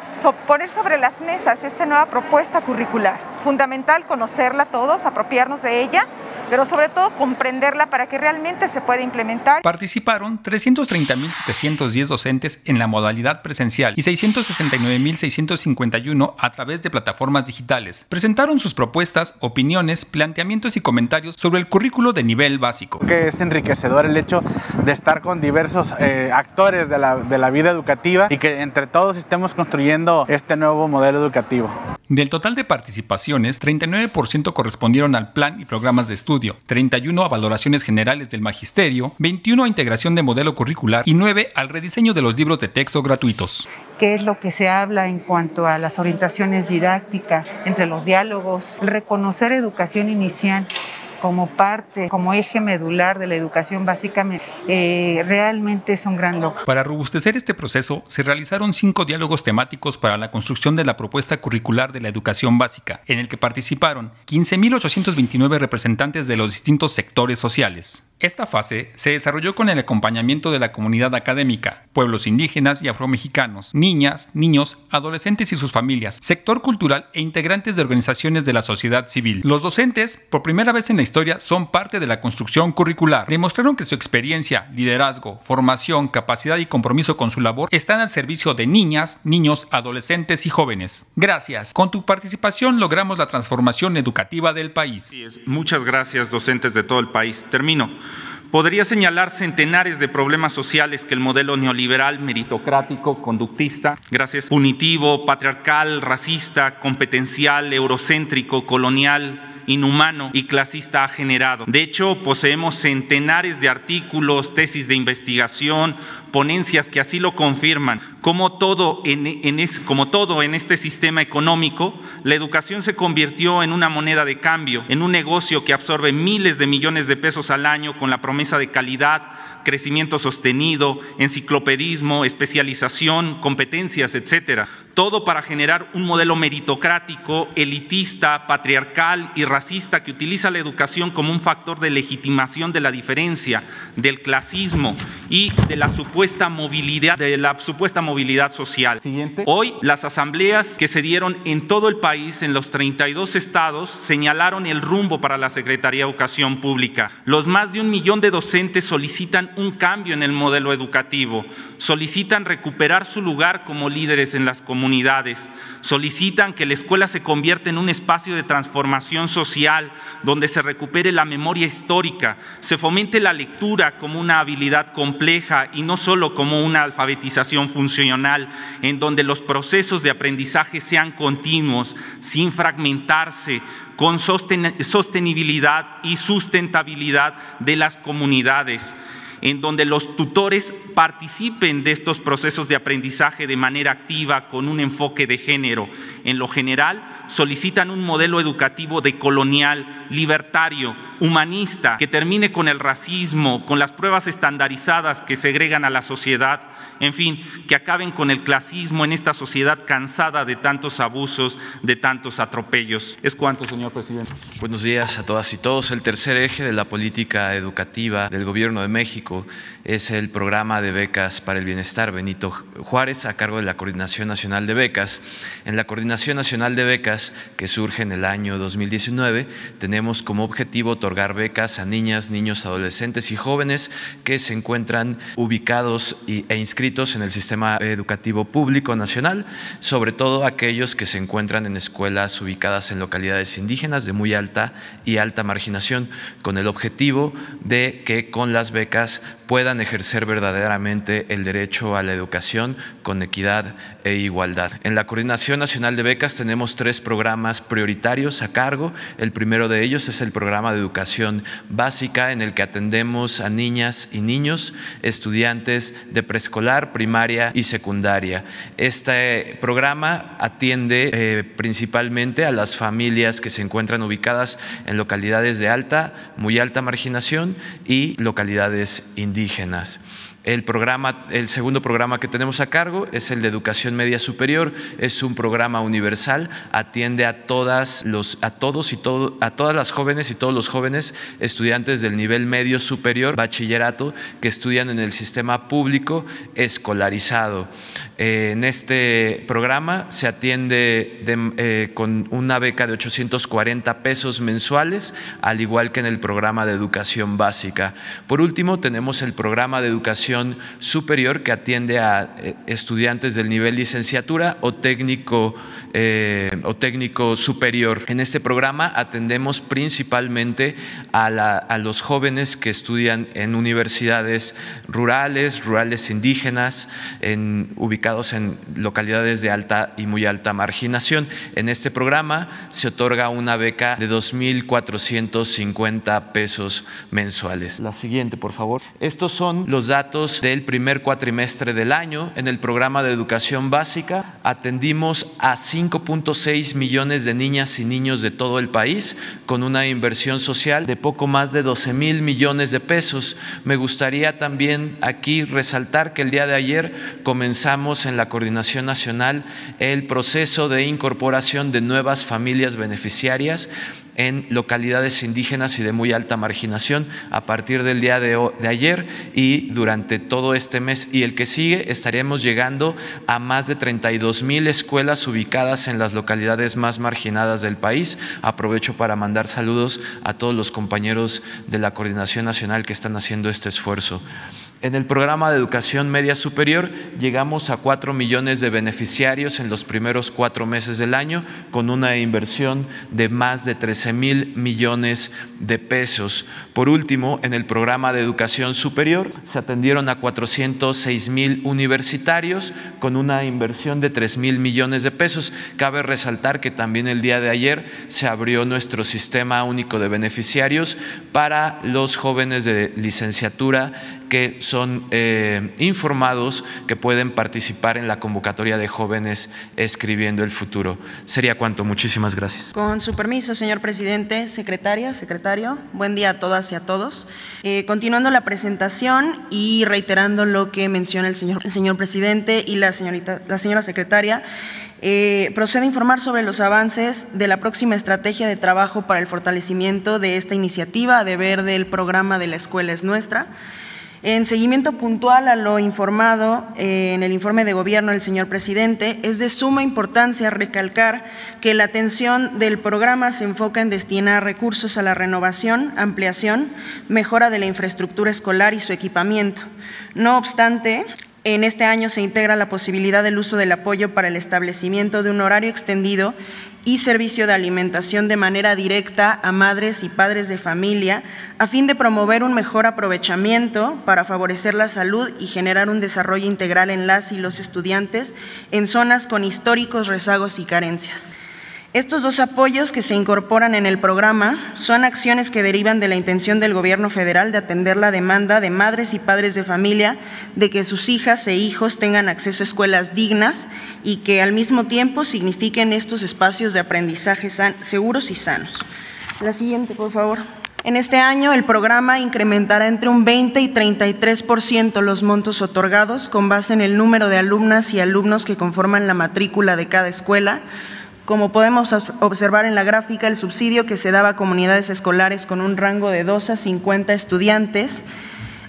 poner sobre las mesas esta nueva propuesta curricular. Fundamental conocerla todos, apropiarnos de ella pero sobre todo comprenderla para que realmente se pueda implementar. Participaron 330.710 docentes en la modalidad presencial y 669.651 a través de plataformas digitales. Presentaron sus propuestas, opiniones, planteamientos y comentarios sobre el currículo de nivel básico. Que es enriquecedor el hecho de estar con diversos eh, actores de la, de la vida educativa y que entre todos estemos construyendo este nuevo modelo educativo. Del total de participaciones, 39% correspondieron al plan y programas de estudio estudio, 31 a valoraciones generales del magisterio, 21 a integración de modelo curricular y 9 al rediseño de los libros de texto gratuitos. ¿Qué es lo que se habla en cuanto a las orientaciones didácticas, entre los diálogos? Reconocer educación inicial como parte, como eje medular de la educación básica, eh, realmente es un gran logro. Para robustecer este proceso, se realizaron cinco diálogos temáticos para la construcción de la propuesta curricular de la educación básica, en el que participaron 15.829 representantes de los distintos sectores sociales. Esta fase se desarrolló con el acompañamiento de la comunidad académica, pueblos indígenas y afromexicanos, niñas, niños, adolescentes y sus familias, sector cultural e integrantes de organizaciones de la sociedad civil. Los docentes, por primera vez en la historia, son parte de la construcción curricular. Demostraron que su experiencia, liderazgo, formación, capacidad y compromiso con su labor están al servicio de niñas, niños, adolescentes y jóvenes. Gracias. Con tu participación logramos la transformación educativa del país. Muchas gracias, docentes de todo el país. Termino. Podría señalar centenares de problemas sociales que el modelo neoliberal, meritocrático, conductista, gracias, punitivo, patriarcal, racista, competencial, eurocéntrico, colonial, inhumano y clasista ha generado. De hecho, poseemos centenares de artículos, tesis de investigación, ponencias que así lo confirman. Como todo en, este sistema económico, la educación se convirtió en una moneda de cambio, en un negocio que absorbe miles de millones de pesos al año con la promesa de calidad, crecimiento sostenido, enciclopedismo, especialización, competencias, etcétera. Todo para generar un modelo meritocrático, elitista, patriarcal y racista que utiliza la educación como un factor de legitimación de la diferencia, del clasismo y de la supuesta movilidad, de la supuesta movilidad social. Siguiente. Hoy las asambleas que se dieron en todo el país, en los 32 estados, señalaron el rumbo para la Secretaría de Educación Pública. Los más de un millón de docentes solicitan un cambio en el modelo educativo, solicitan recuperar su lugar como líderes en las comunidades, solicitan que la escuela se convierta en un espacio de transformación social donde se recupere la memoria histórica, se fomente la lectura como una habilidad compleja y no solo como una alfabetización funcional, en donde los procesos de aprendizaje sean continuos, sin fragmentarse, con sostenibilidad y sustentabilidad de las comunidades en donde los tutores participen de estos procesos de aprendizaje de manera activa con un enfoque de género. En lo general, solicitan un modelo educativo decolonial, libertario, humanista, que termine con el racismo, con las pruebas estandarizadas que segregan a la sociedad, en fin, que acaben con el clasismo en esta sociedad cansada de tantos abusos, de tantos atropellos. Es cuanto, señor presidente. Buenos días a todas y todos. El tercer eje de la política educativa del Gobierno de México es el programa de becas para el bienestar Benito Juárez a cargo de la Coordinación Nacional de Becas. En la Coordinación Nacional de Becas, que surge en el año 2019, tenemos como objetivo otorgar becas a niñas, niños, adolescentes y jóvenes que se encuentran ubicados e inscritos en el sistema educativo público nacional, sobre todo aquellos que se encuentran en escuelas ubicadas en localidades indígenas de muy alta y alta marginación, con el objetivo de que con las becas puedan ejercer verdaderamente el derecho a la educación con equidad e igualdad. En la Coordinación Nacional de Becas tenemos tres programas prioritarios a cargo. El primero de ellos es el programa de educación básica en el que atendemos a niñas y niños, estudiantes de preescolar, primaria y secundaria. Este programa atiende eh, principalmente a las familias que se encuentran ubicadas en localidades de alta, muy alta marginación y localidades indígenas. El, programa, el segundo programa que tenemos a cargo es el de educación media superior. Es un programa universal, atiende a, todas los, a todos y todo, a todas las jóvenes y todos los jóvenes estudiantes del nivel medio superior, bachillerato, que estudian en el sistema público escolarizado. Eh, en este programa se atiende eh, con una beca de 840 pesos mensuales, al igual que en el programa de educación básica. Por último, tenemos el programa de educación superior que atiende a eh, estudiantes del nivel licenciatura o técnico, o técnico superior. En este programa atendemos principalmente a, a los jóvenes que estudian en universidades rurales, rurales indígenas, en, ubicados en localidades de alta y muy alta marginación. En este programa se otorga una beca de 2.450 pesos mensuales. La siguiente, por favor. Estos son los datos del primer cuatrimestre del año. En el programa de educación básica atendimos a 5.6 millones de niñas y niños de todo el país con una inversión social de poco más de 12 mil millones de pesos. Me gustaría también aquí resaltar que el día de ayer comenzamos en la Coordinación Nacional el proceso de incorporación de nuevas familias beneficiarias en localidades indígenas y de muy alta marginación a partir del día de, ayer y durante todo este mes y el que sigue estaremos llegando a más de 32 mil escuelas ubicadas en las localidades más marginadas del país. Aprovecho para mandar saludos a todos los compañeros de la Coordinación Nacional que están haciendo este esfuerzo. En el programa de educación media superior llegamos a cuatro millones de beneficiarios en los primeros cuatro meses del año con una inversión de más de 13 mil millones de pesos. Por último, en el programa de educación superior se atendieron a 406 mil universitarios con una inversión de 3 mil millones de pesos. Cabe resaltar que también el día de ayer se abrió nuestro sistema único de beneficiarios para los jóvenes de licenciatura que son eh, informados que pueden participar en la convocatoria de jóvenes escribiendo el futuro. Sería cuanto. Muchísimas gracias. Con su permiso, señor presidente, secretaria, secretario, buen día a todas y a todos. Eh, continuando la presentación y reiterando lo que menciona el señor, el señor presidente y la, señorita, la señora secretaria, eh, procede a informar sobre los avances de la próxima estrategia de trabajo para el fortalecimiento de esta iniciativa, de ver del programa de la escuela es nuestra. En seguimiento puntual a lo informado eh, en el informe de gobierno del señor presidente, es de suma importancia recalcar que la atención del programa se enfoca en destinar recursos a la renovación, ampliación, mejora de la infraestructura escolar y su equipamiento. No obstante, en este año se integra la posibilidad del uso del apoyo para el establecimiento de un horario extendido y servicio de alimentación de manera directa a madres y padres de familia a fin de promover un mejor aprovechamiento para favorecer la salud y generar un desarrollo integral en las y los estudiantes en zonas con históricos rezagos y carencias. Estos dos apoyos que se incorporan en el programa son acciones que derivan de la intención del Gobierno federal de atender la demanda de madres y padres de familia de que sus hijas e hijos tengan acceso a escuelas dignas y que al mismo tiempo signifiquen estos espacios de aprendizaje seguros y sanos. La siguiente, por favor. En este año, el programa incrementará entre un 20 y 33 por ciento los montos otorgados con base en el número de alumnas y alumnos que conforman la matrícula de cada escuela, como podemos observar en la gráfica, el subsidio que se daba a comunidades escolares con un rango de 2 a 50 estudiantes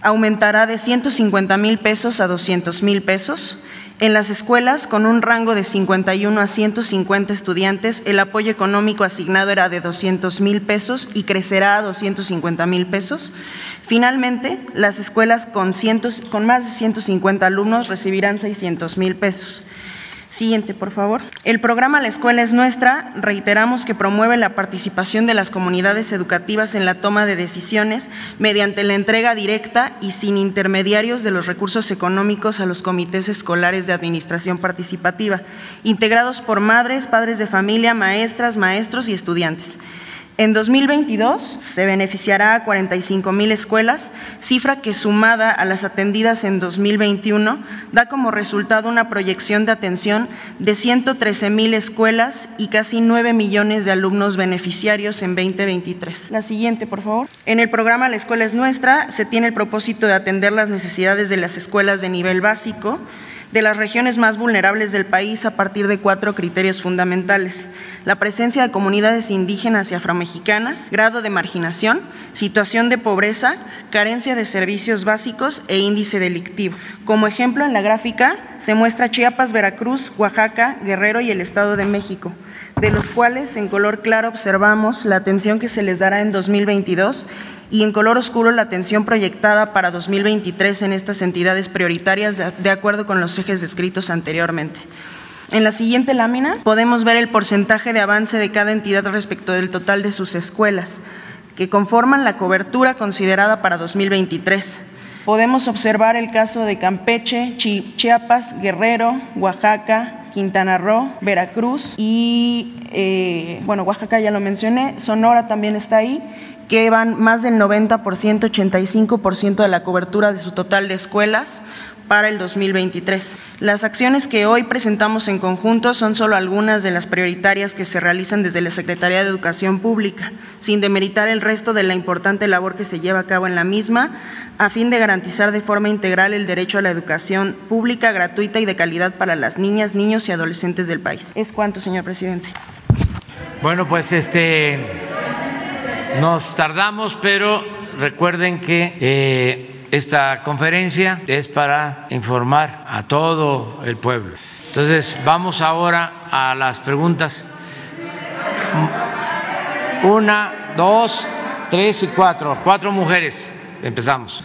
aumentará de 150 mil pesos a 200 mil pesos. En las escuelas con un rango de 51 a 150 estudiantes, el apoyo económico asignado era de 200 mil pesos y crecerá a 250 mil pesos. Finalmente, las escuelas con, con más de 150 alumnos recibirán 600 mil pesos. Siguiente, por favor. El programa La Escuela es Nuestra, reiteramos que promueve la participación de las comunidades educativas en la toma de decisiones mediante la entrega directa y sin intermediarios de los recursos económicos a los comités escolares de administración participativa, integrados por madres, padres de familia, maestras, maestros y estudiantes. En 2022 se beneficiará a 45 mil escuelas, cifra que sumada a las atendidas en 2021 da como resultado una proyección de atención de 113 mil escuelas y casi 9 millones de alumnos beneficiarios en 2023. La siguiente, por favor. En el programa La Escuela es Nuestra se tiene el propósito de atender las necesidades de las escuelas de nivel básico, de las regiones más vulnerables del país a partir de cuatro criterios fundamentales. La presencia de comunidades indígenas y afromexicanas, grado de marginación, situación de pobreza, carencia de servicios básicos e índice delictivo. Como ejemplo, en la gráfica se muestra Chiapas, Veracruz, Oaxaca, Guerrero y el Estado de México, de los cuales en color claro observamos la atención que se les dará en 2022 y en color oscuro la atención proyectada para 2023 en estas entidades prioritarias de acuerdo con los ejes descritos anteriormente. En la siguiente lámina podemos ver el porcentaje de avance de cada entidad respecto del total de sus escuelas, que conforman la cobertura considerada para 2023. Podemos observar el caso de Campeche, Chiapas, Guerrero, Oaxaca, Quintana Roo, Veracruz y, eh, bueno, Oaxaca ya lo mencioné, Sonora también está ahí, que van más del 90%, 85% de la cobertura de su total de escuelas, para el 2023. Las acciones que hoy presentamos en conjunto son solo algunas de las prioritarias que se realizan desde la Secretaría de Educación Pública, sin demeritar el resto de la importante labor que se lleva a cabo en la misma, a fin de garantizar de forma integral el derecho a la educación pública, gratuita y de calidad para las niñas, niños y adolescentes del país. Es cuanto, señor presidente. Bueno, pues este nos tardamos, pero recuerden que eh, esta conferencia es para informar a todo el pueblo. Entonces, vamos ahora a las preguntas. Una, dos, tres y cuatro. Cuatro mujeres. Empezamos.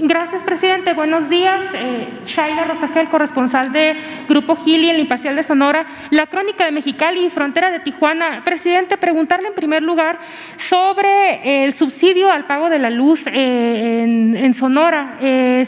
Gracias, presidente. Buenos días. Eh, Shaila Rosagel, corresponsal de Grupo Gili en la Imparcial de Sonora. La crónica de Mexicali y frontera de Tijuana. Presidente, preguntarle en primer lugar sobre el subsidio al pago de la luz eh, en, Sonora.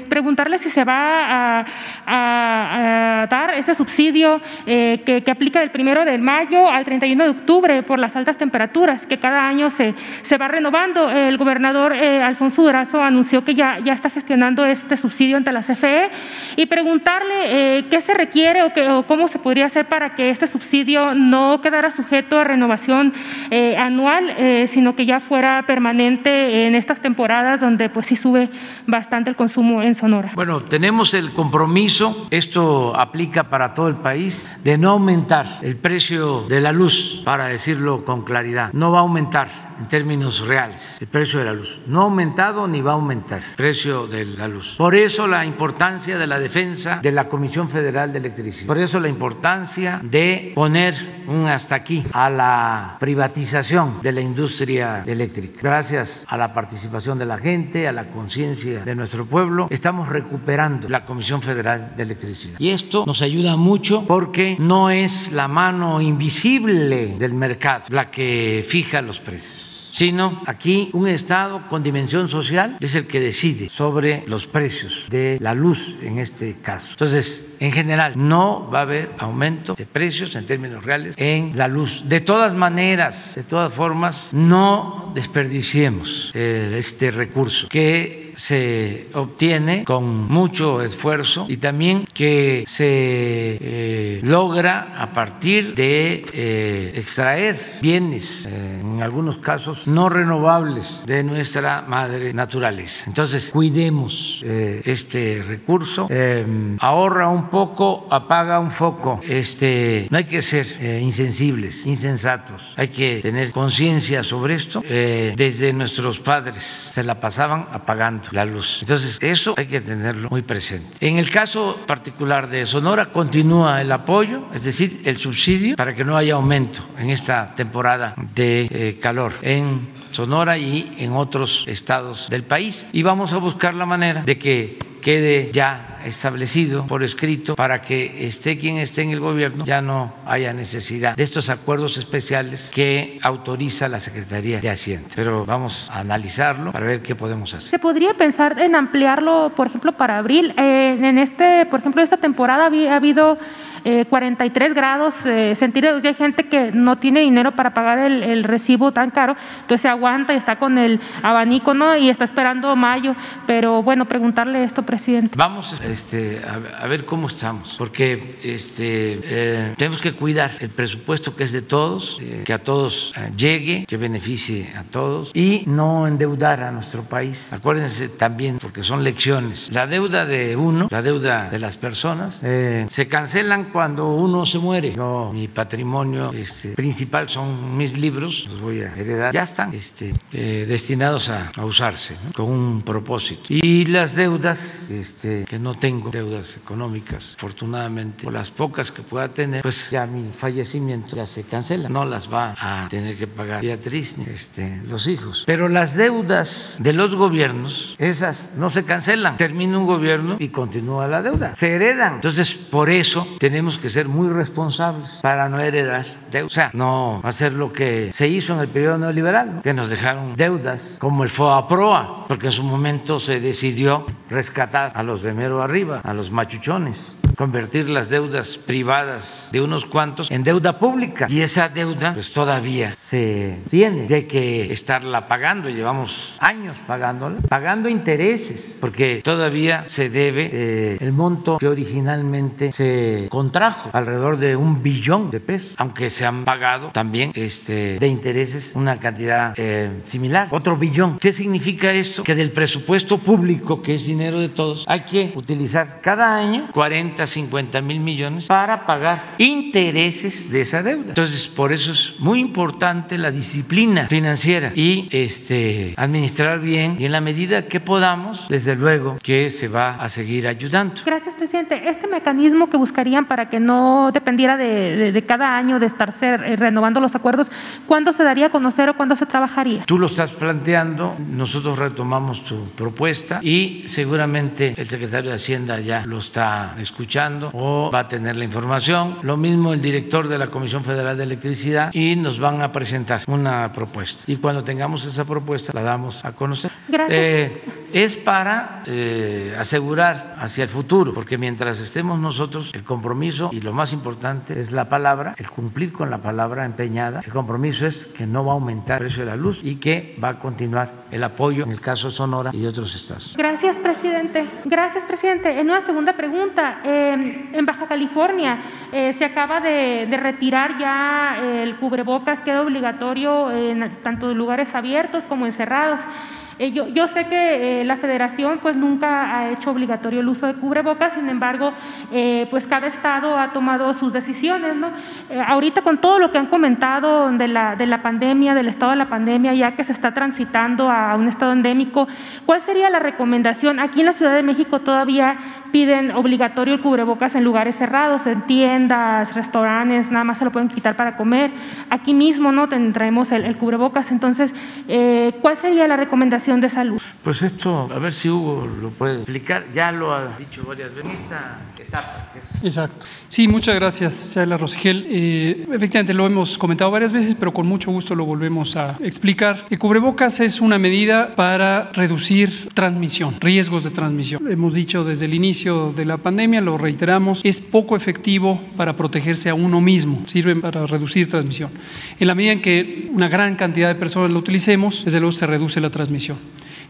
preguntarle si se va a, dar este subsidio eh, que, aplica del primero de mayo al 31 de octubre por las altas temperaturas, que cada año se, se va renovando. El gobernador Alfonso Durazo anunció que ya, ya está gestionando este subsidio ante la CFE y preguntarle eh, qué se requiere o, cómo se podría hacer para que este subsidio no quedara sujeto a renovación eh, anual, eh, sino que ya fuera permanente en estas temporadas donde pues sí sube bastante el consumo en Sonora. Bueno, tenemos el compromiso, esto aplica para todo el país, de no aumentar el precio de la luz, para decirlo con claridad, no va a aumentar en términos reales el precio de la luz. No ha aumentado ni va a aumentar el precio de la luz. Por eso la importancia de la defensa de la Comisión Federal de Electricidad. Por eso la importancia de poner un hasta aquí a la privatización de la industria eléctrica. Gracias a la participación de la gente, a la conciencia de nuestro pueblo, estamos recuperando la Comisión Federal de Electricidad. Y esto nos ayuda mucho porque no es la mano invisible del mercado la que fija los precios sino aquí un Estado con dimensión social es el que decide sobre los precios de la luz en este caso. Entonces, en general, no va a haber aumento de precios en términos reales en la luz. De todas maneras, de todas formas, no desperdiciemos eh, este recurso que se obtiene con mucho esfuerzo y también que se eh, logra a partir de eh, extraer bienes, eh, en algunos casos no renovables, de nuestra madre naturaleza. Entonces, cuidemos este recurso, ahorra un poco, apaga un foco. Este, no hay que ser insensibles, insensatos, hay que tener conciencia sobre esto. desde nuestros padres se la pasaban apagando la luz. Entonces, eso hay que tenerlo muy presente. En el caso particular de Sonora, continúa el apoyo, es decir, el subsidio, para que no haya aumento en esta temporada de eh, calor en Sonora y en otros estados del país. Y vamos a buscar la manera de que quede ya establecido por escrito para que esté quien esté en el gobierno, ya no haya necesidad de estos acuerdos especiales que autoriza la Secretaría de Hacienda. Pero vamos a analizarlo para ver qué podemos hacer. ¿Se podría pensar en ampliarlo, por ejemplo, para abril? Eh, en este, por ejemplo, esta temporada ha habido 43 eh, grados eh, centígrados y hay gente que no tiene dinero para pagar el, recibo tan caro, entonces se aguanta y está con el abanico ¿no? y está esperando mayo. Pero bueno, preguntarle esto, presidente. Vamos este, a, ver cómo estamos, porque este, eh, tenemos que cuidar el presupuesto que es de todos, que a todos llegue, que beneficie a todos y no endeudar a nuestro país. Acuérdense también, porque son lecciones, la deuda de uno, la deuda de las personas, se cancelan cuando uno se muere. No, mi patrimonio este, principal son mis libros, los voy a heredar. Ya están este, eh, destinados a, usarse con un propósito. Y las deudas, este, que no tengo deudas económicas, afortunadamente, por las pocas que pueda tener, pues ya mi fallecimiento ya se cancela. No las va a tener que pagar Beatriz ni este, los hijos. Pero las deudas de los gobiernos, esas no se cancelan. Termina un gobierno y continúa la deuda. Se heredan. Entonces, por eso tenemos que ser muy responsables para no heredar deuda. O sea, no hacer lo que se hizo en el periodo neoliberal, que nos dejaron deudas como el FOA-PROA, porque en su momento se decidió rescatar a los de mero arriba, a los machuchones convertir las deudas privadas de unos cuantos en deuda pública. Y esa deuda pues todavía se tiene. Hay que estarla pagando. Llevamos años pagándola, pagando intereses, porque todavía se debe eh, el monto que originalmente se contrajo, alrededor de un billón de pesos, aunque se han pagado también este, de intereses una cantidad eh, similar, otro billón. ¿Qué significa esto? Que del presupuesto público, que es dinero de todos, hay que utilizar cada año 40, 50 mil millones para pagar intereses de esa deuda. Entonces, por eso es muy importante la disciplina financiera y este, administrar bien y en la medida que podamos, desde luego que se va a seguir ayudando. Gracias, presidente. Este mecanismo que buscarían para que no dependiera de, de cada año de estarse eh, renovando los acuerdos, ¿cuándo se daría a conocer o cuándo se trabajaría? Tú lo estás planteando, nosotros retomamos tu propuesta y seguramente el secretario de Hacienda ya lo está escuchando o va a tener la información. Lo mismo el director de la Comisión Federal de Electricidad y nos van a presentar una propuesta. Y cuando tengamos esa propuesta la damos a conocer. Gracias. Eh, es para eh, asegurar hacia el futuro, porque mientras estemos nosotros, el compromiso y lo más importante es la palabra, el cumplir con la palabra empeñada. El compromiso es que no va a aumentar el precio de la luz y que va a continuar el apoyo en el caso de Sonora y otros estados. Gracias, presidente. Gracias, presidente. En una segunda pregunta, eh, en Baja California eh, se acaba de, retirar ya el cubrebocas, queda obligatorio en tanto en lugares abiertos como encerrados. Eh, yo, sé que eh, la federación pues nunca ha hecho obligatorio el uso de cubrebocas, sin embargo, eh, pues cada estado ha tomado sus decisiones, ¿no? ahorita con todo lo que han comentado de la, de la pandemia, del estado de la pandemia, ya que se está transitando a un estado endémico, ¿cuál sería la recomendación? Aquí en la Ciudad de México todavía piden obligatorio el cubrebocas en lugares cerrados, en tiendas, restaurantes, nada más se lo pueden quitar para comer. Aquí mismo no tendremos el cubrebocas, entonces, ¿cuál sería la recomendación? De salud. Pues esto, a ver si Hugo lo puede explicar, ya lo ha dicho varias veces etapa. Exacto. Sí, muchas gracias, Shaila Rosgel. Eh, efectivamente, lo hemos comentado varias veces, pero con mucho gusto lo volvemos a explicar. El cubrebocas es una medida para reducir transmisión, riesgos de transmisión. Hemos dicho desde el inicio de la pandemia, lo reiteramos, es poco efectivo para protegerse a uno mismo, sirve para reducir transmisión. En la medida en que una gran cantidad de personas lo utilicemos, desde luego se reduce la transmisión.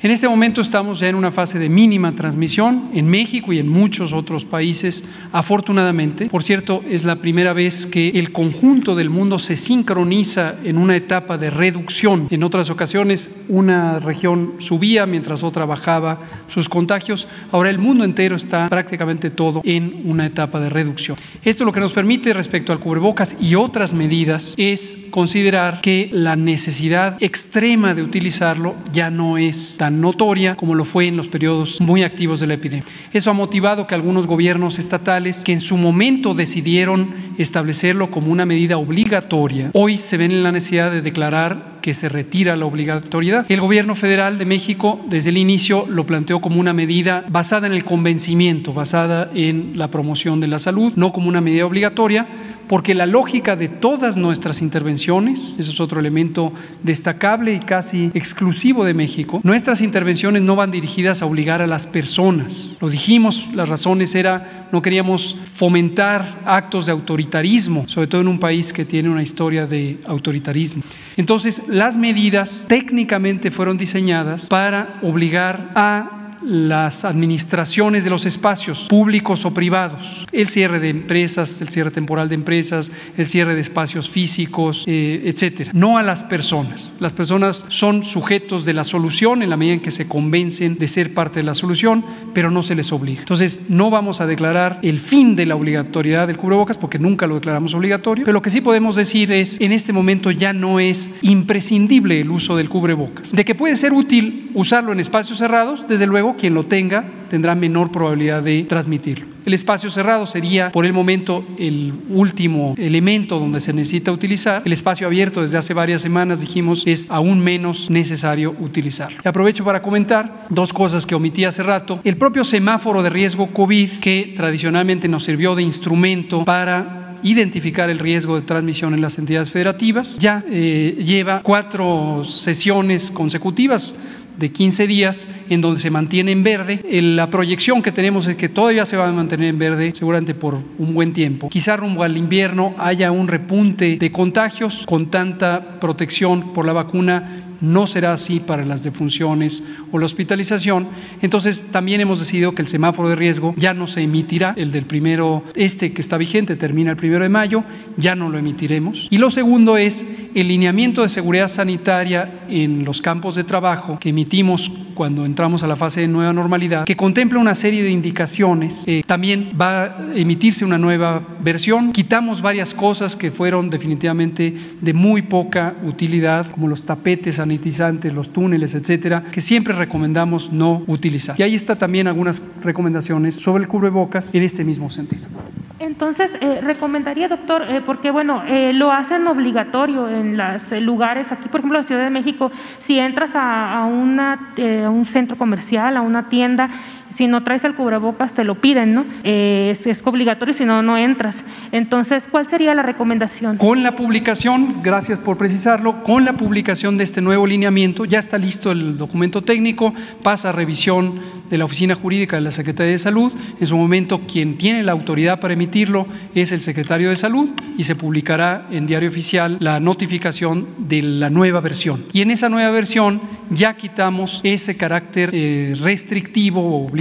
En este momento estamos ya en una fase de mínima transmisión en México y en muchos otros países, afortunadamente. Por cierto, es la primera vez que el conjunto del mundo se sincroniza en una etapa de reducción. En otras ocasiones una región subía mientras otra bajaba sus contagios. Ahora el mundo entero está prácticamente todo en una etapa de reducción. Esto lo que nos permite respecto al cubrebocas y otras medidas es considerar que la necesidad extrema de utilizarlo ya no es tan notoria como lo fue en los periodos muy activos de la epidemia. Eso ha motivado que algunos gobiernos estatales que en su momento decidieron establecerlo como una medida obligatoria, hoy se ven en la necesidad de declarar que se retira la obligatoriedad. El gobierno federal de México desde el inicio lo planteó como una medida basada en el convencimiento, basada en la promoción de la salud, no como una medida obligatoria, porque la lógica de todas nuestras intervenciones, eso es otro elemento destacable y casi exclusivo de México, nuestras intervenciones no van dirigidas a obligar a las personas. Lo dijimos, las razones era, no queríamos fomentar actos de autoritarismo, sobre todo en un país que tiene una historia de autoritarismo. Entonces, las medidas técnicamente fueron diseñadas para obligar a las administraciones de los espacios públicos o privados, el cierre de empresas, el cierre temporal de empresas, el cierre de espacios físicos, eh, etcétera. No a las personas. Las personas son sujetos de la solución en la medida en que se convencen de ser parte de la solución, pero no se les obliga. Entonces, no vamos a declarar el fin de la obligatoriedad del cubrebocas porque nunca lo declaramos obligatorio, pero lo que sí podemos decir es, en este momento ya no es imprescindible el uso del cubrebocas. De que puede ser útil usarlo en espacios cerrados, desde luego quien lo tenga tendrá menor probabilidad de transmitirlo. El espacio cerrado sería por el momento el último elemento donde se necesita utilizar. El espacio abierto desde hace varias semanas dijimos es aún menos necesario utilizarlo. Y aprovecho para comentar dos cosas que omití hace rato. El propio semáforo de riesgo COVID que tradicionalmente nos sirvió de instrumento para identificar el riesgo de transmisión en las entidades federativas. Ya eh, lleva cuatro sesiones consecutivas de 15 días en donde se mantiene en verde. La proyección que tenemos es que todavía se va a mantener en verde seguramente por un buen tiempo. Quizá rumbo al invierno haya un repunte de contagios con tanta protección por la vacuna no será así para las defunciones o la hospitalización. Entonces, también hemos decidido que el semáforo de riesgo ya no se emitirá, el del primero, este que está vigente, termina el primero de mayo, ya no lo emitiremos. Y lo segundo es el lineamiento de seguridad sanitaria en los campos de trabajo que emitimos cuando entramos a la fase de nueva normalidad, que contempla una serie de indicaciones. Eh, también va a emitirse una nueva versión. Quitamos varias cosas que fueron definitivamente de muy poca utilidad, como los tapetes sanitizantes, los túneles, etcétera, que siempre recomendamos no utilizar. Y ahí está también algunas recomendaciones sobre el cubrebocas en este mismo sentido. Entonces, eh, recomendaría, doctor, eh, porque bueno, eh, lo hacen obligatorio en los lugares, aquí por ejemplo en la Ciudad de México, si entras a, una, a un centro comercial, a una tienda, si no traes el cubrebocas te lo piden, ¿no? es, es, obligatorio, si no, no entras. Entonces, ¿cuál sería la recomendación? Con la publicación, gracias por precisarlo, con la publicación de este nuevo lineamiento, ya está listo el documento técnico, pasa a revisión de la Oficina Jurídica de la Secretaría de Salud. En su momento, quien tiene la autoridad para emitirlo es el Secretario de Salud y se publicará en Diario Oficial la notificación de la nueva versión. Y en esa nueva versión ya quitamos ese carácter eh, restrictivo o obligatorio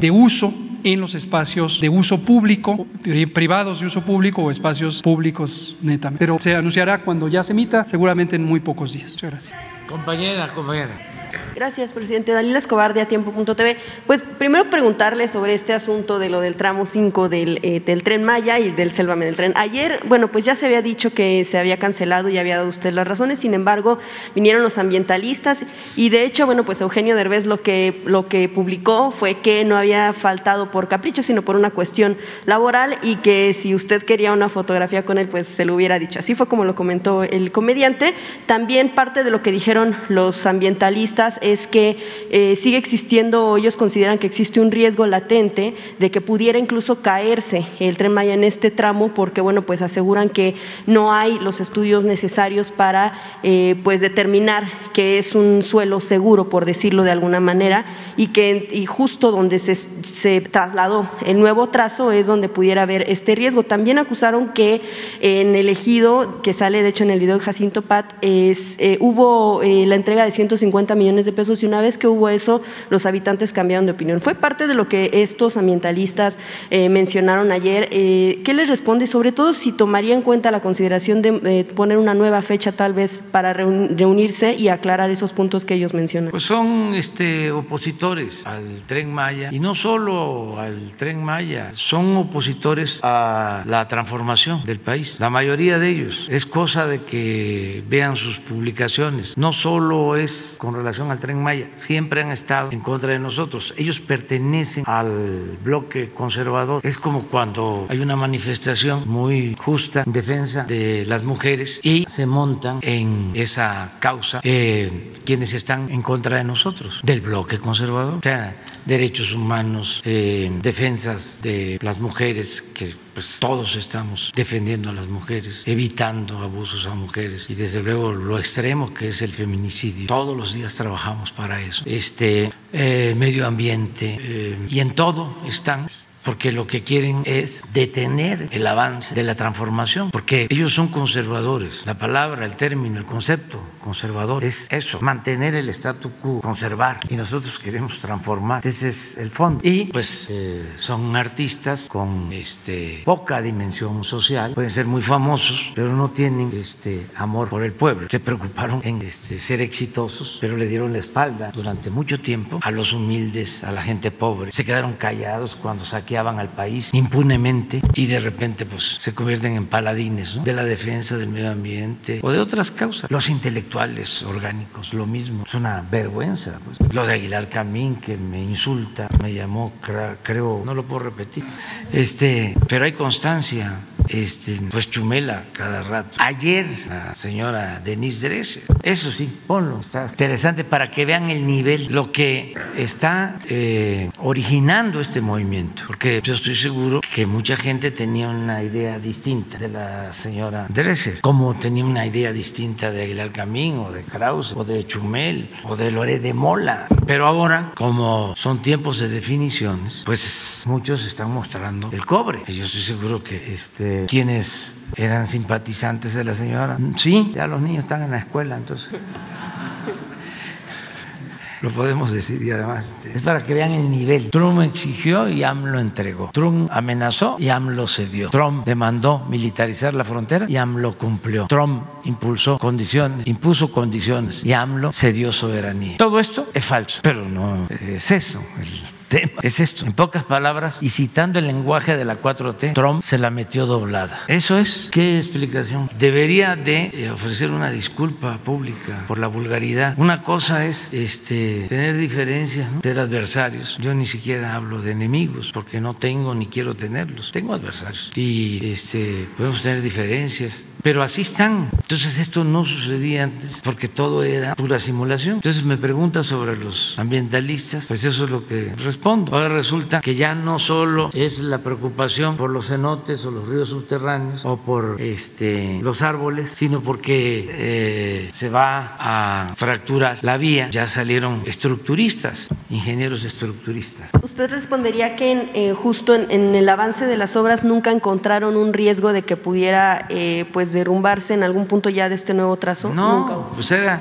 de uso en los espacios de uso público, privados de uso público o espacios públicos netamente. Pero se anunciará cuando ya se emita, seguramente en muy pocos días. Muchas gracias. Compañera, compañera. Gracias, presidente. Dalila Escobar de Atiempo.tv. Pues primero preguntarle sobre este asunto de lo del tramo 5 del, eh, del tren Maya y del Selvame del tren. Ayer, bueno, pues ya se había dicho que se había cancelado y había dado usted las razones, sin embargo, vinieron los ambientalistas y de hecho, bueno, pues Eugenio Derbez lo que, lo que publicó fue que no había faltado por capricho, sino por una cuestión laboral y que si usted quería una fotografía con él, pues se lo hubiera dicho. Así fue como lo comentó el comediante. También parte de lo que dijeron los ambientalistas es que eh, sigue existiendo, ellos consideran que existe un riesgo latente de que pudiera incluso caerse el tren Maya en este tramo, porque bueno, pues aseguran que no hay los estudios necesarios para eh, pues determinar que es un suelo seguro, por decirlo de alguna manera, y que y justo donde se, se trasladó el nuevo trazo es donde pudiera haber este riesgo. También acusaron que en el ejido, que sale de hecho en el video de Jacinto Pat, es, eh, hubo la entrega de 150 millones de pesos y una vez que hubo eso, los habitantes cambiaron de opinión. Fue parte de lo que estos ambientalistas eh, mencionaron ayer. Eh, ¿Qué les responde? Sobre todo si tomaría en cuenta la consideración de eh, poner una nueva fecha tal vez para reunirse y aclarar esos puntos que ellos mencionan. Pues son este, opositores al tren Maya y no solo al tren Maya, son opositores a la transformación del país. La mayoría de ellos es cosa de que vean sus publicaciones. No solo es con relación al tren Maya, siempre han estado en contra de nosotros. Ellos pertenecen al bloque conservador. Es como cuando hay una manifestación muy justa en defensa de las mujeres y se montan en esa causa eh, quienes están en contra de nosotros, del bloque conservador. O sea, derechos humanos, eh, defensas de las mujeres que pues todos estamos defendiendo a las mujeres, evitando abusos a mujeres y desde luego lo extremo que es el feminicidio. Todos los días trabajamos para eso. Este eh, medio ambiente eh, y en todo están porque lo que quieren es detener el avance de la transformación, porque ellos son conservadores. La palabra, el término, el concepto conservador es eso, mantener el statu quo, conservar, y nosotros queremos transformar. Ese es el fondo. Y pues eh, son artistas con este, poca dimensión social, pueden ser muy famosos, pero no tienen este, amor por el pueblo. Se preocuparon en este, ser exitosos, pero le dieron la espalda durante mucho tiempo a los humildes, a la gente pobre. Se quedaron callados cuando saqueaban al país impunemente y de repente pues se convierten en paladines de la defensa del medio ambiente o de otras causas. Los intelectuales orgánicos, lo mismo. Es una vergüenza. Pues. Lo de Aguilar Camín, que me insulta, me llamó, creo, no lo puedo repetir. Este, pero hay constancia este, pues chumela cada rato. Ayer la señora Denise Dresser, eso sí, ponlo, está interesante para que vean el nivel, lo que está eh, originando este movimiento, porque yo estoy seguro que mucha gente tenía una idea distinta de la señora Dresser, como tenía una idea distinta de Aguilar Camín o de Krause o de Chumel o de Loré de Mola, pero ahora, como son tiempos de definiciones, pues muchos están mostrando el cobre. Yo estoy seguro que este quienes eran simpatizantes de la señora. Sí, ya los niños están en la escuela, entonces lo podemos decir y además este, es para que vean el nivel. Trump exigió y AMLO entregó. Trump amenazó y AMLO cedió. Trump demandó militarizar la frontera y AMLO cumplió. Trump impulsó condiciones, impuso condiciones y AMLO cedió soberanía. Todo esto es falso, pero no es eso es esto. En pocas palabras, y citando el lenguaje de la 4T, Trump se la metió doblada. Eso es. ¿Qué explicación? Debería de eh, ofrecer una disculpa pública por la vulgaridad. Una cosa es este, tener diferencias, ¿no? ser adversarios. Yo ni siquiera hablo de enemigos porque no tengo ni quiero tenerlos. Tengo adversarios. Y este, podemos tener diferencias pero así están. Entonces esto no sucedía antes porque todo era pura simulación. Entonces me pregunta sobre los ambientalistas, pues eso es lo que respondo. Ahora resulta que ya no solo es la preocupación por los cenotes o los ríos subterráneos o por este, los árboles, sino porque eh, se va a fracturar la vía. Ya salieron estructuristas, ingenieros estructuristas. ¿Usted respondería que eh, justo en, el avance de las obras nunca encontraron un riesgo de que pudiera eh, pues derrumbarse en algún punto ya de este nuevo trazo? No, pues era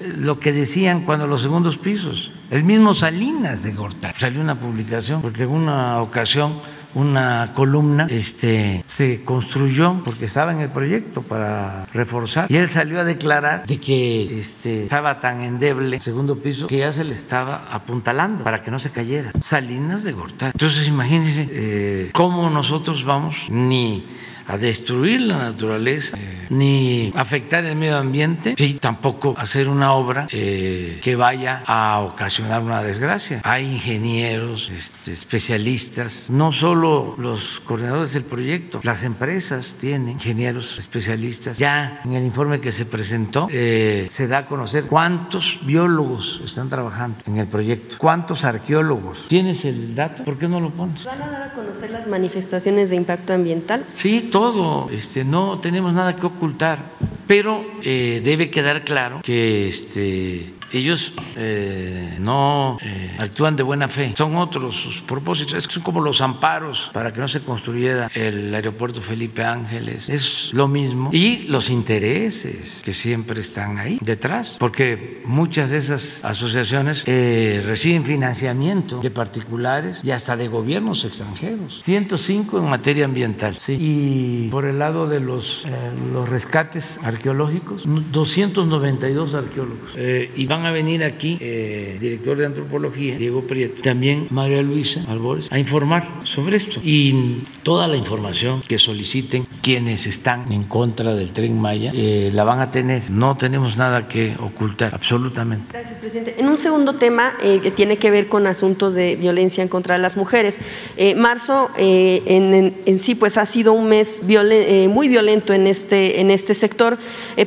eh, lo que decían cuando los segundos pisos. El mismo Salinas de Gortari salió una publicación porque en una ocasión una columna este, se construyó porque estaba en el proyecto para reforzar y él salió a declarar de que este, estaba tan endeble el segundo piso que ya se le estaba apuntalando para que no se cayera. Salinas de Gortari. Entonces imagínense eh, cómo nosotros vamos ni a destruir la naturaleza, eh, ni afectar el medio ambiente, y tampoco hacer una obra eh, que vaya a ocasionar una desgracia. Hay ingenieros, este, especialistas, no solo los coordinadores del proyecto, las empresas tienen ingenieros especialistas. Ya en el informe que se presentó eh, se da a conocer cuántos biólogos están trabajando en el proyecto, cuántos arqueólogos. ¿Tienes el dato? ¿Por qué no lo pones? ¿Van a dar a conocer las manifestaciones de impacto ambiental? Sí, todo, este, no tenemos nada que ocultar, pero eh, debe quedar claro que este, ellos eh, no eh, actúan de buena fe, son otros sus propósitos, es que son como los amparos para que no se construyera el aeropuerto Felipe Ángeles, es lo mismo, y los intereses que siempre están ahí detrás, porque muchas de esas asociaciones eh, reciben financiamiento de particulares y hasta de gobiernos extranjeros, 105 en materia ambiental, y por el lado de los, los rescates arqueológicos, 292 arqueólogos, y van a venir aquí, eh, director de antropología, Diego Prieto, también María Luisa Albores, a informar sobre esto. Y toda la información que soliciten quienes están en contra del tren Maya eh, la van a tener. No tenemos nada que ocultar, absolutamente. Gracias, presidente. En un segundo tema eh, que tiene que ver con asuntos de violencia en contra de las mujeres. marzo en, en, sí pues ha sido un mes muy violento en este, en este sector.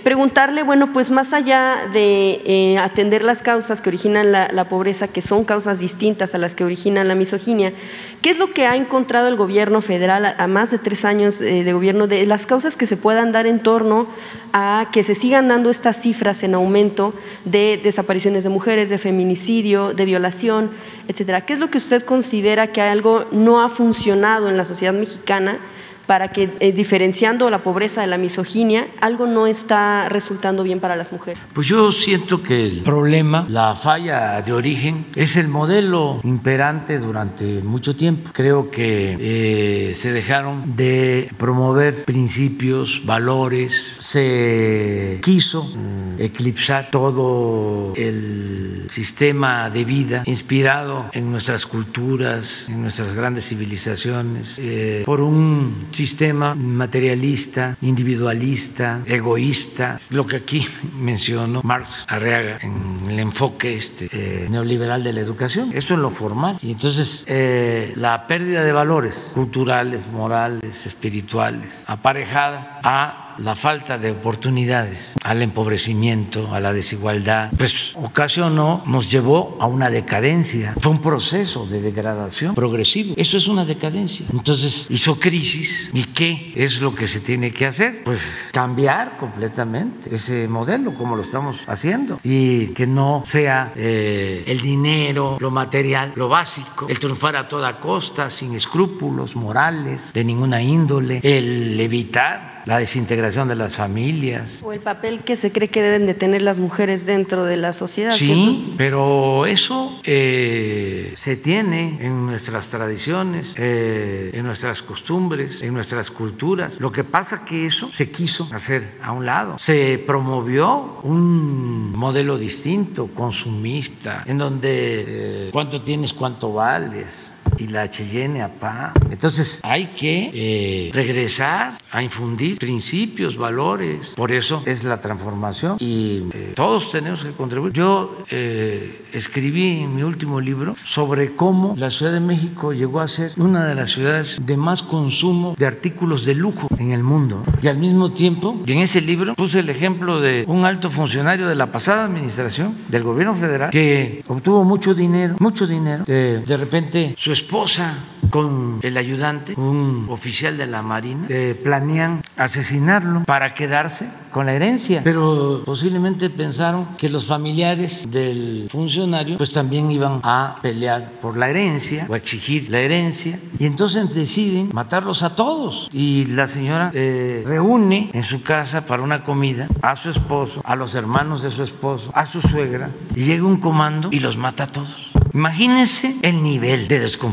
preguntarle, bueno, pues más allá de eh, las causas que originan la, pobreza, que son causas distintas a las que originan la misoginia, ¿qué es lo que ha encontrado el gobierno federal a, más de tres años de gobierno de las causas que se puedan dar en torno a que se sigan dando estas cifras en aumento de desapariciones de mujeres, de feminicidio, de violación, etcétera? ¿Qué es lo que usted considera que algo no ha funcionado en la sociedad mexicana? Para que, eh, diferenciando la pobreza de la misoginia, algo no está resultando bien para las mujeres? Pues yo siento que el problema, la falla de origen, es el modelo imperante durante mucho tiempo. Creo que eh, se dejaron de promover principios, valores, se quiso mm, eclipsar todo el sistema de vida inspirado en nuestras culturas, en nuestras grandes civilizaciones, eh, por un sistema materialista, individualista, egoísta, lo que aquí mencionó Marx Arriaga en el enfoque este, eh, neoliberal de la educación. Eso en lo formal. Y entonces eh, la pérdida de valores culturales, morales, espirituales, aparejada a la falta de oportunidades, al empobrecimiento, a la desigualdad, pues ocasionó, nos llevó a una decadencia. Fue un proceso de degradación progresivo. Eso es una decadencia. Entonces hizo crisis. ¿Y qué es lo que se tiene que hacer? Pues cambiar completamente ese modelo como lo estamos haciendo y que no sea eh, el dinero, lo material, lo básico, el triunfar a toda costa, sin escrúpulos morales de ninguna índole, el evitar la desintegración de las familias. O el papel que se cree que deben de tener las mujeres dentro de la sociedad. Sí, pero eso eh, se tiene en nuestras tradiciones, eh, en nuestras costumbres, en nuestras culturas. Lo que pasa que eso se quiso hacer a un lado. Se promovió un modelo distinto, consumista, en donde eh, cuánto tienes, cuánto vales y la Cheyenne APA. Entonces hay que eh, regresar a infundir principios, valores. Por eso es la transformación y eh, todos tenemos que contribuir. Yo eh, escribí en mi último libro sobre cómo la Ciudad de México llegó a ser una de las ciudades de más consumo de artículos de lujo en el mundo. Y al mismo tiempo, y en ese libro puse el ejemplo de un alto funcionario de la pasada administración del gobierno federal que obtuvo mucho dinero, mucho dinero. De, de repente su esposa con el ayudante, un oficial de la Marina, eh, planean asesinarlo para quedarse con la herencia. Pero posiblemente pensaron que los familiares del funcionario pues también iban a pelear por la herencia o a exigir la herencia. Y entonces deciden matarlos a todos. Y la señora eh, reúne en su casa para una comida a su esposo, a los hermanos de su esposo, a su suegra, y llega un comando y los mata a todos. Imagínense el nivel de descomposición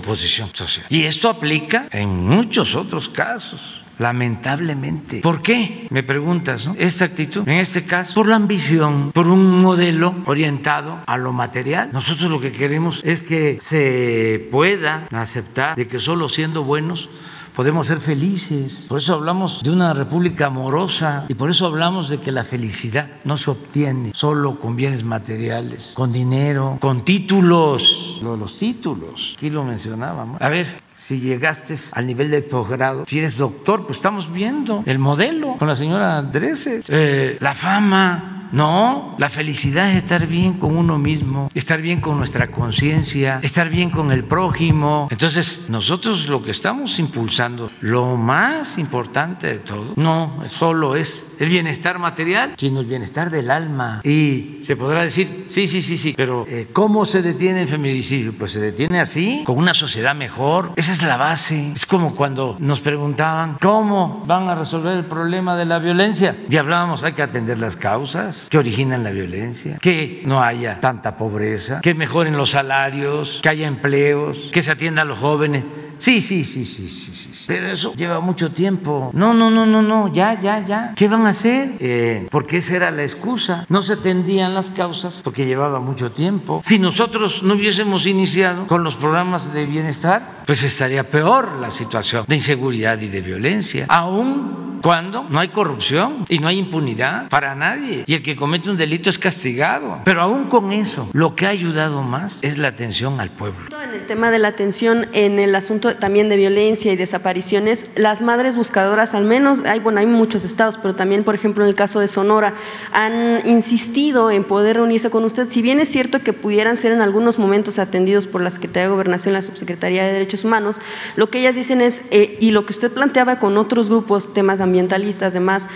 social. Y esto aplica en muchos otros casos lamentablemente. ¿Por qué? Me preguntas, ¿no? Esta actitud, en este caso, por la ambición, por un modelo orientado a lo material. Nosotros lo que queremos es que se pueda aceptar de que solo siendo buenos podemos ser felices. Por eso hablamos de una república amorosa y por eso hablamos de que la felicidad no se obtiene solo con bienes materiales, con dinero, con títulos. Los títulos, aquí lo mencionábamos. A ver, si llegaste al nivel de posgrado, si eres doctor, pues estamos viendo el modelo con la señora Andrés, eh, la fama, no, la felicidad es estar bien con uno mismo, estar bien con nuestra conciencia, estar bien con el prójimo. Entonces, nosotros lo que estamos impulsando, lo más importante de todo, no solo es el bienestar material, sino el bienestar del alma. Y se podrá decir, sí, sí, sí, sí, pero eh, ¿cómo se detiene el feminicidio? Pues se detiene así, con una sociedad mejor. Esa es la base. Es como cuando nos preguntaban, ¿cómo van a resolver el problema de la violencia? Y hablábamos, hay que atender las causas que originan la violencia, que no haya tanta pobreza, que mejoren los salarios, que haya empleos, que se atienda a los jóvenes. Sí, sí, sí, sí, sí, sí. Pero eso lleva mucho tiempo. No, no, no, no, no. Ya, ya, ya. ¿Qué van a hacer? Eh, porque esa era la excusa. No se atendían las causas porque llevaba mucho tiempo. Si nosotros no hubiésemos iniciado con los programas de bienestar, pues estaría peor la situación de inseguridad y de violencia. Aún cuando no hay corrupción y no hay impunidad para nadie. Y el que comete un delito es castigado. Pero aún con eso, lo que ha ayudado más es la atención al pueblo. En del tema de la atención en el asunto también de violencia y desapariciones, las madres buscadoras, al menos, hay, bueno, hay muchos estados, pero también, por ejemplo, en el caso de Sonora, han insistido en poder reunirse con usted. Si bien es cierto que pudieran ser en algunos momentos atendidos por la Secretaría de Gobernación, la Subsecretaría de Derechos Humanos, lo que ellas dicen es, eh, y lo que usted planteaba con otros grupos, temas ambientalistas, demás,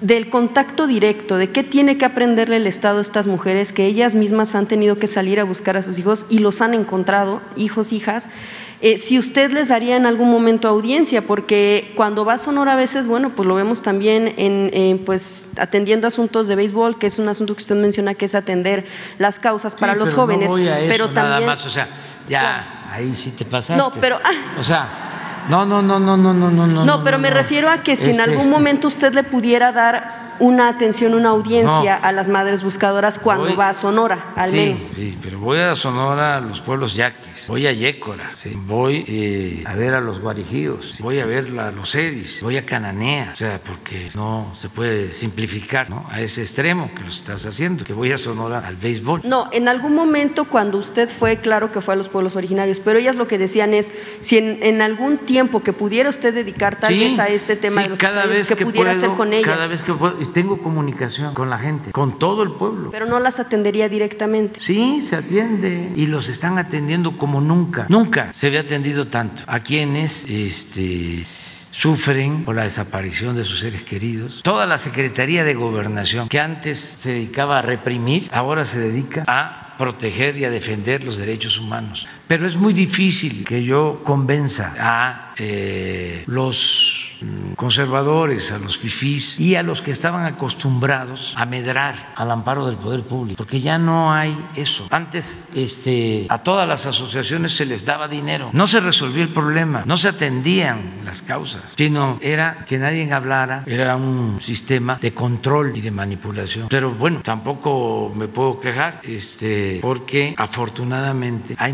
del contacto directo, de qué tiene que aprenderle el Estado a estas mujeres que ellas mismas han tenido que salir a buscar a sus hijos y los han encontrado, hijos, hijas, eh, si usted les daría en algún momento audiencia, porque cuando va a Sonora a veces, bueno, pues lo vemos también en, pues atendiendo asuntos de béisbol, que es un asunto que usted menciona que es atender las causas para los jóvenes, no voy a eso, nada más, o sea, ya ahí sí te pasaste. No, pero ah. o sea, no, no, no, no, no, no, no. No, pero me refiero a que si en este, algún momento usted le pudiera dar una atención, una audiencia a las madres buscadoras cuando Voy- va a Sonora, al sí, menos. Sí, pero voy a Sonora, a los pueblos yaquis, voy a Yécora, sí, voy eh, a ver a los guarijíos, sí, voy a ver a los edis, voy a Cananea, o sea, porque no se puede simplificar ¿no? a ese extremo que lo estás haciendo, que voy a Sonora al béisbol. No, en algún momento cuando usted fue, claro que fue a los pueblos originarios, pero ellas lo que decían es, si en, en algún tiempo que pudiera usted dedicar tal vez a este tema de los cada vez que, que pudiera puedo, hacer con ellas, Cada vez que puedo, tengo comunicación con la gente, con todo el pueblo. pero no las atendería directamente. Sí, se atiende y los están atendiendo como nunca. Nunca se había atendido tanto a quienes este, sufren por la desaparición de sus seres queridos. Toda la Secretaría de Gobernación, que antes se dedicaba a reprimir, ahora se dedica a proteger y a defender los derechos humanos. Pero es muy difícil que yo convenza a eh, los mm, conservadores, a los fifís y a los que estaban acostumbrados a medrar al amparo del poder público, porque ya no hay eso. Antes este, a todas las asociaciones se les daba dinero, no se resolvió el problema, no se atendían las causas, sino era que nadie hablara, era un sistema de control y de manipulación. Pero bueno, tampoco me puedo quejar, este, porque afortunadamente hay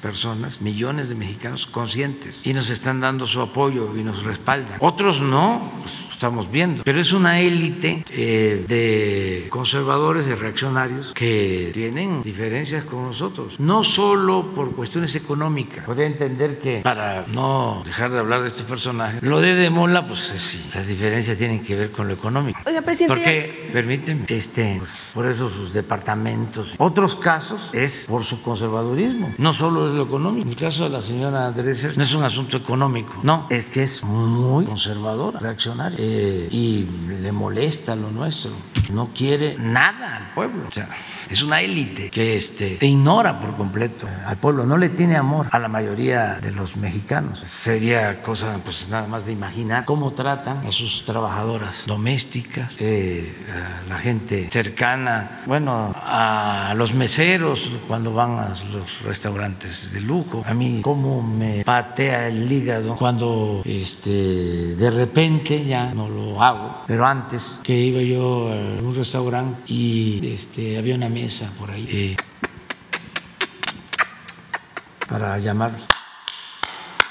personas, millones de mexicanos conscientes y nos están dando su apoyo y nos respaldan. Otros no, pues, estamos viendo, pero es una élite eh, de conservadores y reaccionarios que tienen diferencias con nosotros, no solo por cuestiones económicas. Podría entender que para no dejar de hablar de este personaje, lo de De Mola, pues sí, las diferencias tienen que ver con lo económico. Oiga, presidente, Porque, permíteme, este, pues, por eso sus departamentos. Otros casos es por su conservadurismo, no solo es lo económico. En el caso de la señora Dresser no es un asunto económico, no, es que es muy conservadora, reaccionaria, eh, y le molesta lo nuestro. No quiere nada al pueblo. O sea, es una élite que este, ignora por completo al pueblo, no le tiene amor a la mayoría de los mexicanos. Sería cosa pues nada más de imaginar cómo tratan a sus trabajadoras domésticas, eh, a la gente cercana, bueno, a los meseros cuando van a los restaurantes de lujo. A mí cómo me patea el hígado cuando este, de repente ya no lo hago, pero antes que iba yo a un restaurante y este, había una mesa por ahí eh, para llamar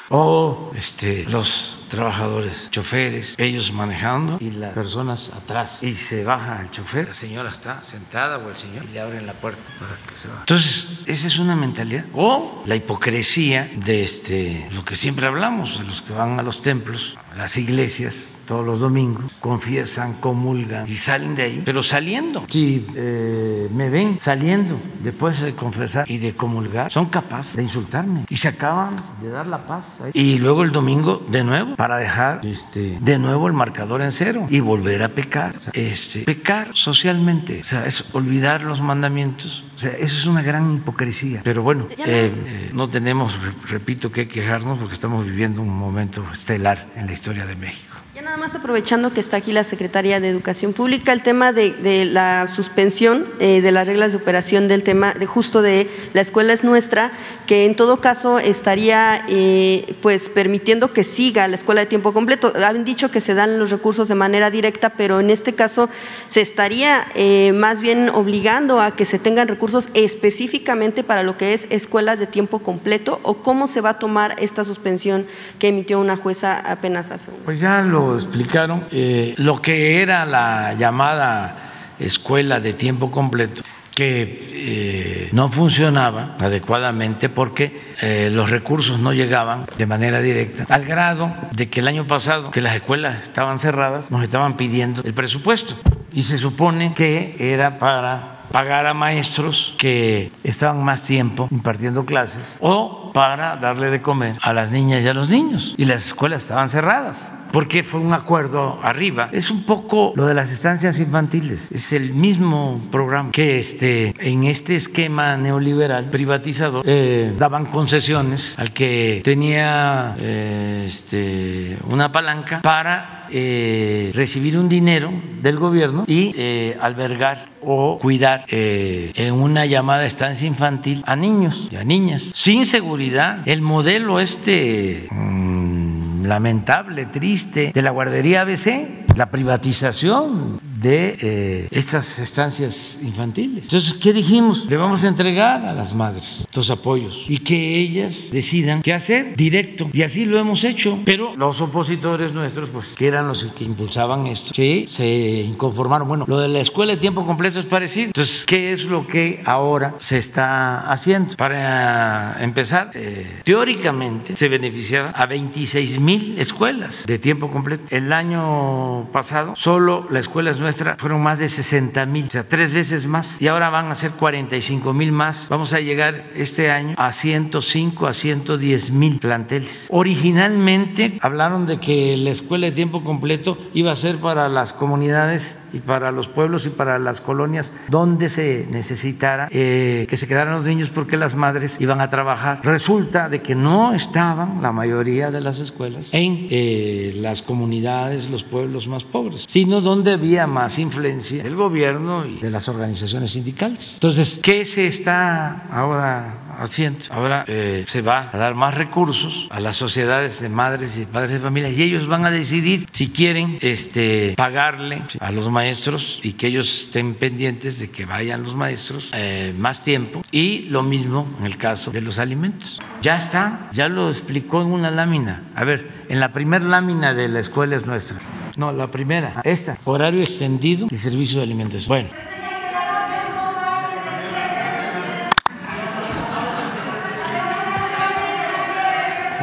o este, los trabajadores, choferes, ellos manejando y las personas atrás. Y se baja el chofer, la señora está sentada o el señor y le abren la puerta para que se baje. Entonces, esa es una mentalidad. O la hipocresía de este, lo que siempre hablamos, de los que van a los templos, a las iglesias, todos los domingos, confiesan, comulgan y salen de ahí, pero saliendo. Si eh, me ven saliendo después de confesar y de comulgar, son capaces de insultarme y se acaban de dar la paz. Y luego el domingo de nuevo para dejar este, de nuevo el marcador en cero y volver a pecar. O sea, este, pecar socialmente, o sea, es olvidar los mandamientos. O sea, eso es una gran hipocresía. Pero bueno, eh, eh, no tenemos, re- repito, que quejarnos porque estamos viviendo un momento estelar en la historia de México. Más aprovechando que está aquí la Secretaría de Educación Pública, el tema de, la suspensión eh, de las reglas de operación del tema de justo de la escuela es nuestra, que en todo caso estaría eh, pues permitiendo que siga la escuela de tiempo completo. Han dicho que se dan los recursos de manera directa, pero en este caso se estaría eh, más bien obligando a que se tengan recursos específicamente para lo que es escuelas de tiempo completo o cómo se va a tomar esta suspensión que emitió una jueza apenas hace un Pues ya lo explicaron. Eh, lo que era la llamada escuela de tiempo completo que eh, no funcionaba adecuadamente porque eh, los recursos no llegaban de manera directa, al grado de que el año pasado, que las escuelas estaban cerradas, nos estaban pidiendo el presupuesto. Y se supone que era para pagar a maestros que estaban más tiempo impartiendo clases o para darle de comer a las niñas y a los niños. Y las escuelas estaban cerradas porque fue un acuerdo arriba. Es un poco lo de las estancias infantiles. Es el mismo programa que este, en este esquema neoliberal privatizador eh, daban concesiones al que tenía eh, este, una palanca para eh, recibir un dinero del gobierno y albergar o cuidar en una llamada estancia infantil a niños y a niñas sin seguridad. El modelo este... Mm, lamentable, triste, de la guardería ABC, la privatización de eh, estas estancias infantiles. Entonces, ¿qué dijimos? Le vamos a entregar a las madres estos apoyos y que ellas decidan qué hacer directo. Y así lo hemos hecho. Pero los opositores nuestros, pues, que eran los que impulsaban esto, sí, se inconformaron. Bueno, lo de la escuela de tiempo completo es parecido. Entonces, ¿qué es lo que ahora se está haciendo? Para empezar, eh, teóricamente se beneficiaba a 26 mil escuelas de tiempo completo. El año pasado, solo la escuela es nuestra fueron más de 60 mil, o sea, tres veces más. Y ahora van a ser 45 mil más. Vamos a llegar este año a 105 a 110 mil planteles. Originalmente hablaron de que la escuela de tiempo completo iba a ser para las comunidades y para los pueblos y para las colonias donde se necesitara eh, que se quedaran los niños porque las madres iban a trabajar. Resulta de que no estaban la mayoría de las escuelas en eh, las comunidades, los pueblos más pobres, sino donde había más más influencia del gobierno y de las organizaciones sindicales. Entonces, ¿qué se está ahora haciendo? Ahora eh, se va a dar más recursos a las sociedades de madres y padres de familia y ellos van a decidir si quieren este, pagarle a los maestros y que ellos estén pendientes de que vayan los maestros eh, más tiempo y lo mismo en el caso de los alimentos. Ya está, ya lo explicó en una lámina. A ver, en la primera lámina de la escuela es nuestra. No, la primera, esta, horario extendido y servicio de alimentación. Bueno.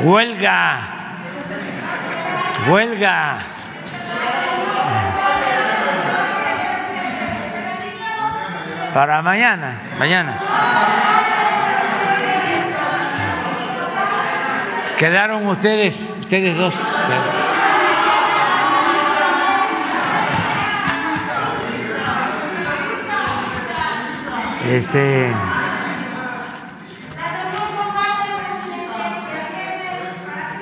Huelga. Huelga. Para mañana, mañana. Quedaron ustedes, ustedes dos. Este.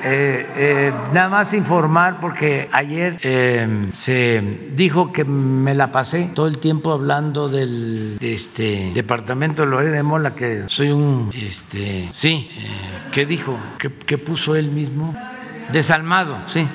Eh, eh, nada más informar porque ayer eh, se dijo que me la pasé todo el tiempo hablando del de este departamento de Lorena de Mola que soy un este sí ¿qué dijo? ¿Qué, ¿Qué puso él mismo? Desalmado, sí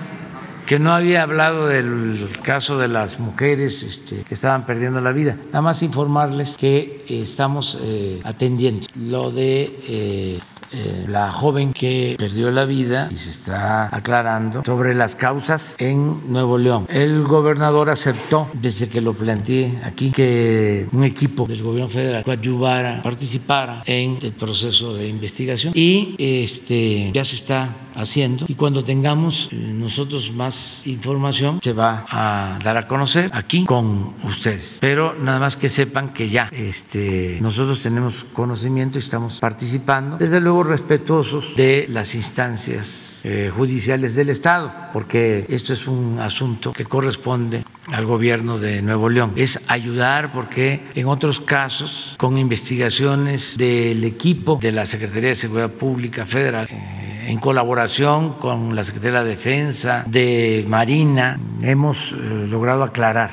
que no había hablado del caso de las mujeres este, que estaban perdiendo la vida. Nada más informarles que estamos eh, atendiendo lo de eh, eh, la joven que perdió la vida y se está aclarando sobre las causas en Nuevo León. El gobernador aceptó, desde que lo planteé aquí, que un equipo del gobierno federal coadyuvara, participara en el proceso de investigación y este, ya se está haciendo y cuando tengamos eh, nosotros más información se va a dar a conocer aquí con ustedes. Pero nada más que sepan que ya este, nosotros tenemos conocimiento y estamos participando. Desde luego respetuosos de las instancias eh, judiciales del Estado, porque esto es un asunto que corresponde al gobierno de Nuevo León. Es ayudar porque en otros casos, con investigaciones del equipo de la Secretaría de Seguridad Pública Federal, eh, en colaboración con la Secretaría de Defensa, de Marina, hemos eh, logrado aclarar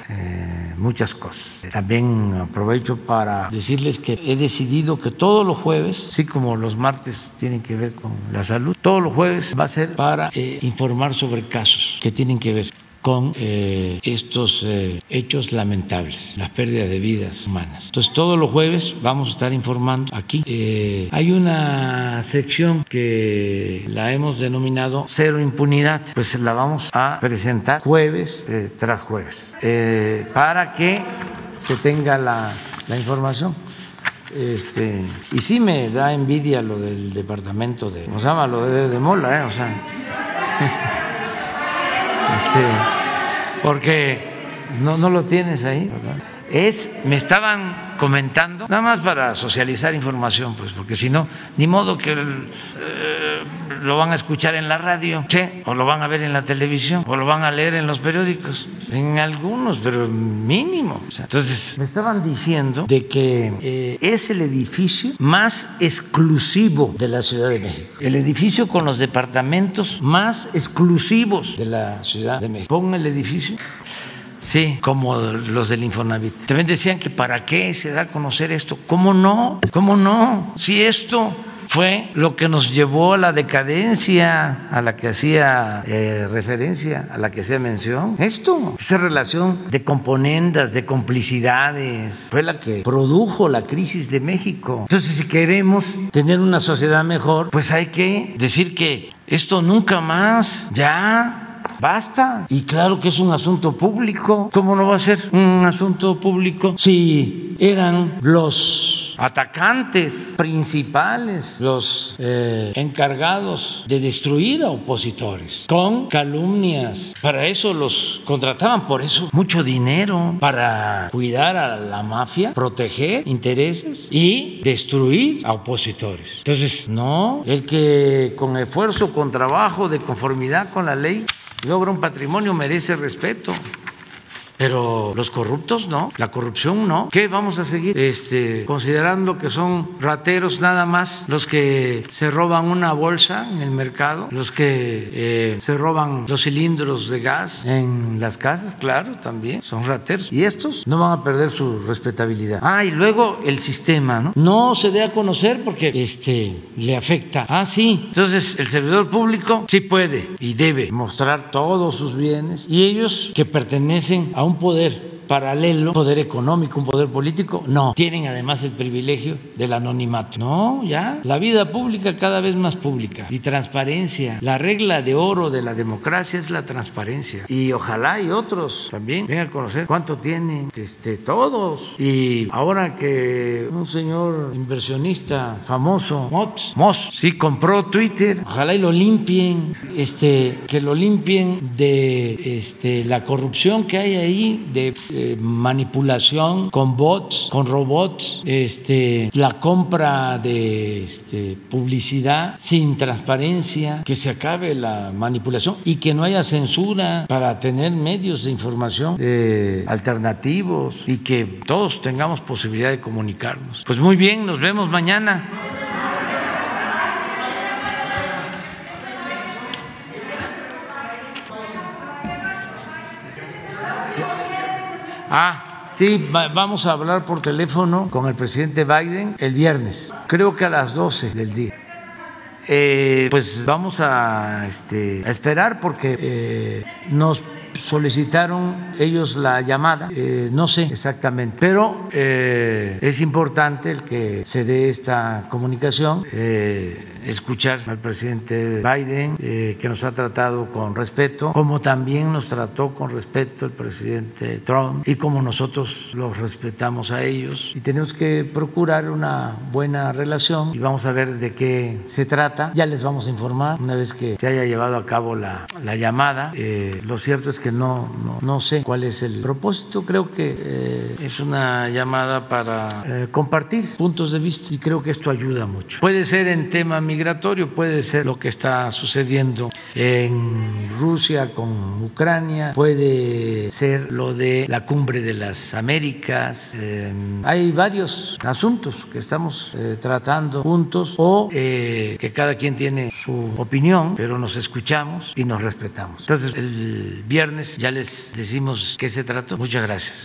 muchas cosas. También aprovecho para decirles que he decidido que todos los jueves, así como los martes tienen que ver con la salud, todos los jueves va a ser para eh, informar sobre casos que tienen que ver con eh, estos eh, hechos lamentables, las pérdidas de vidas humanas. Entonces todos los jueves vamos a estar informando aquí. hay una sección que la hemos denominado cero impunidad, pues la vamos a presentar jueves tras jueves para que se tenga la, la información Este, y sí me da envidia lo del departamento de, ¿cómo se llama? Lo de, de Mola, ¿eh? O sea, porque no, no lo tienes ahí, ¿verdad? Es, me estaban comentando, nada más para socializar información, pues, porque si no, ni modo que eh, lo van a escuchar en la radio, o lo van a ver en la televisión, o lo van a leer en los periódicos, en algunos, pero mínimo. Entonces, me estaban diciendo de que eh, es el edificio más exclusivo de la Ciudad de México, el edificio con los departamentos más exclusivos de la Ciudad de México. Pon el edificio. Sí, como los del Infonavit. También decían que para qué se da a conocer esto. ¿Cómo no? ¿Cómo no? Si esto fue lo que nos llevó a la decadencia a la que hacía eh, referencia, a la que hacía mención. Esto, esta relación de componendas, de complicidades, fue la que produjo la crisis de México. Entonces, si queremos tener una sociedad mejor, pues hay que decir que esto nunca más, ya Basta. Y claro que es un asunto público. ¿Cómo no va a ser un asunto público si eran los atacantes principales, los eh, encargados de destruir a opositores con calumnias. Para eso los contrataban, por eso mucho dinero, para cuidar a la mafia, proteger intereses y destruir a opositores. Entonces, no, el que con esfuerzo, con trabajo, de conformidad con la ley, logra un patrimonio merece respeto. Pero los corruptos no, la corrupción no. ¿Qué vamos a seguir? Este, considerando que son rateros nada más los que se roban una bolsa en el mercado, los que eh, se roban los cilindros de gas en las casas, claro, también son rateros. Y estos no van a perder su respetabilidad. Ah, y luego el sistema, ¿no? No se dé a conocer porque este, le afecta. Ah, sí. Entonces el servidor público sí puede y debe mostrar todos sus bienes y ellos que pertenecen a un poder paralelo, un poder económico, un poder político, no. Tienen además el privilegio del anonimato. No, ya. La vida pública cada vez más pública y transparencia. La regla de oro de la democracia es la transparencia. Y ojalá y otros también vengan a conocer cuánto tienen este, todos. Y ahora que un señor inversionista famoso, Moss, Moss, sí, compró Twitter, ojalá y lo limpien, este, que lo limpien de este, la corrupción que hay ahí, de eh, manipulación con bots, con robots, este, la compra de este, publicidad sin transparencia, que se acabe la manipulación y que no haya censura para tener medios de información alternativos y que todos tengamos posibilidad de comunicarnos. Pues muy bien, nos vemos mañana. Ah, sí, vamos a hablar por teléfono con el presidente Biden el viernes, creo que a las 12 del día. Eh, pues vamos a, este, a esperar porque eh, nos solicitaron ellos la llamada, eh, no sé exactamente, pero eh, es importante el que se dé esta comunicación, eh, escuchar al presidente Biden, que nos ha tratado con respeto, como también nos trató con respeto el presidente Trump y como nosotros los respetamos a ellos. Y tenemos que procurar una buena relación y vamos a ver de qué se trata. Ya les vamos a informar una vez que se haya llevado a cabo la, la llamada. lo cierto es que no, no, sé cuál es el propósito. Creo que eh, es una llamada para eh, compartir puntos de vista y creo que esto ayuda mucho. Puede ser en tema migratorio, puede ser lo que está sucediendo en Rusia con Ucrania, puede ser lo de la cumbre de las Américas. Eh, hay varios asuntos que estamos tratando juntos o que cada quien tiene su opinión, pero nos escuchamos y nos respetamos. Entonces, el ya les decimos qué se trató. Muchas gracias.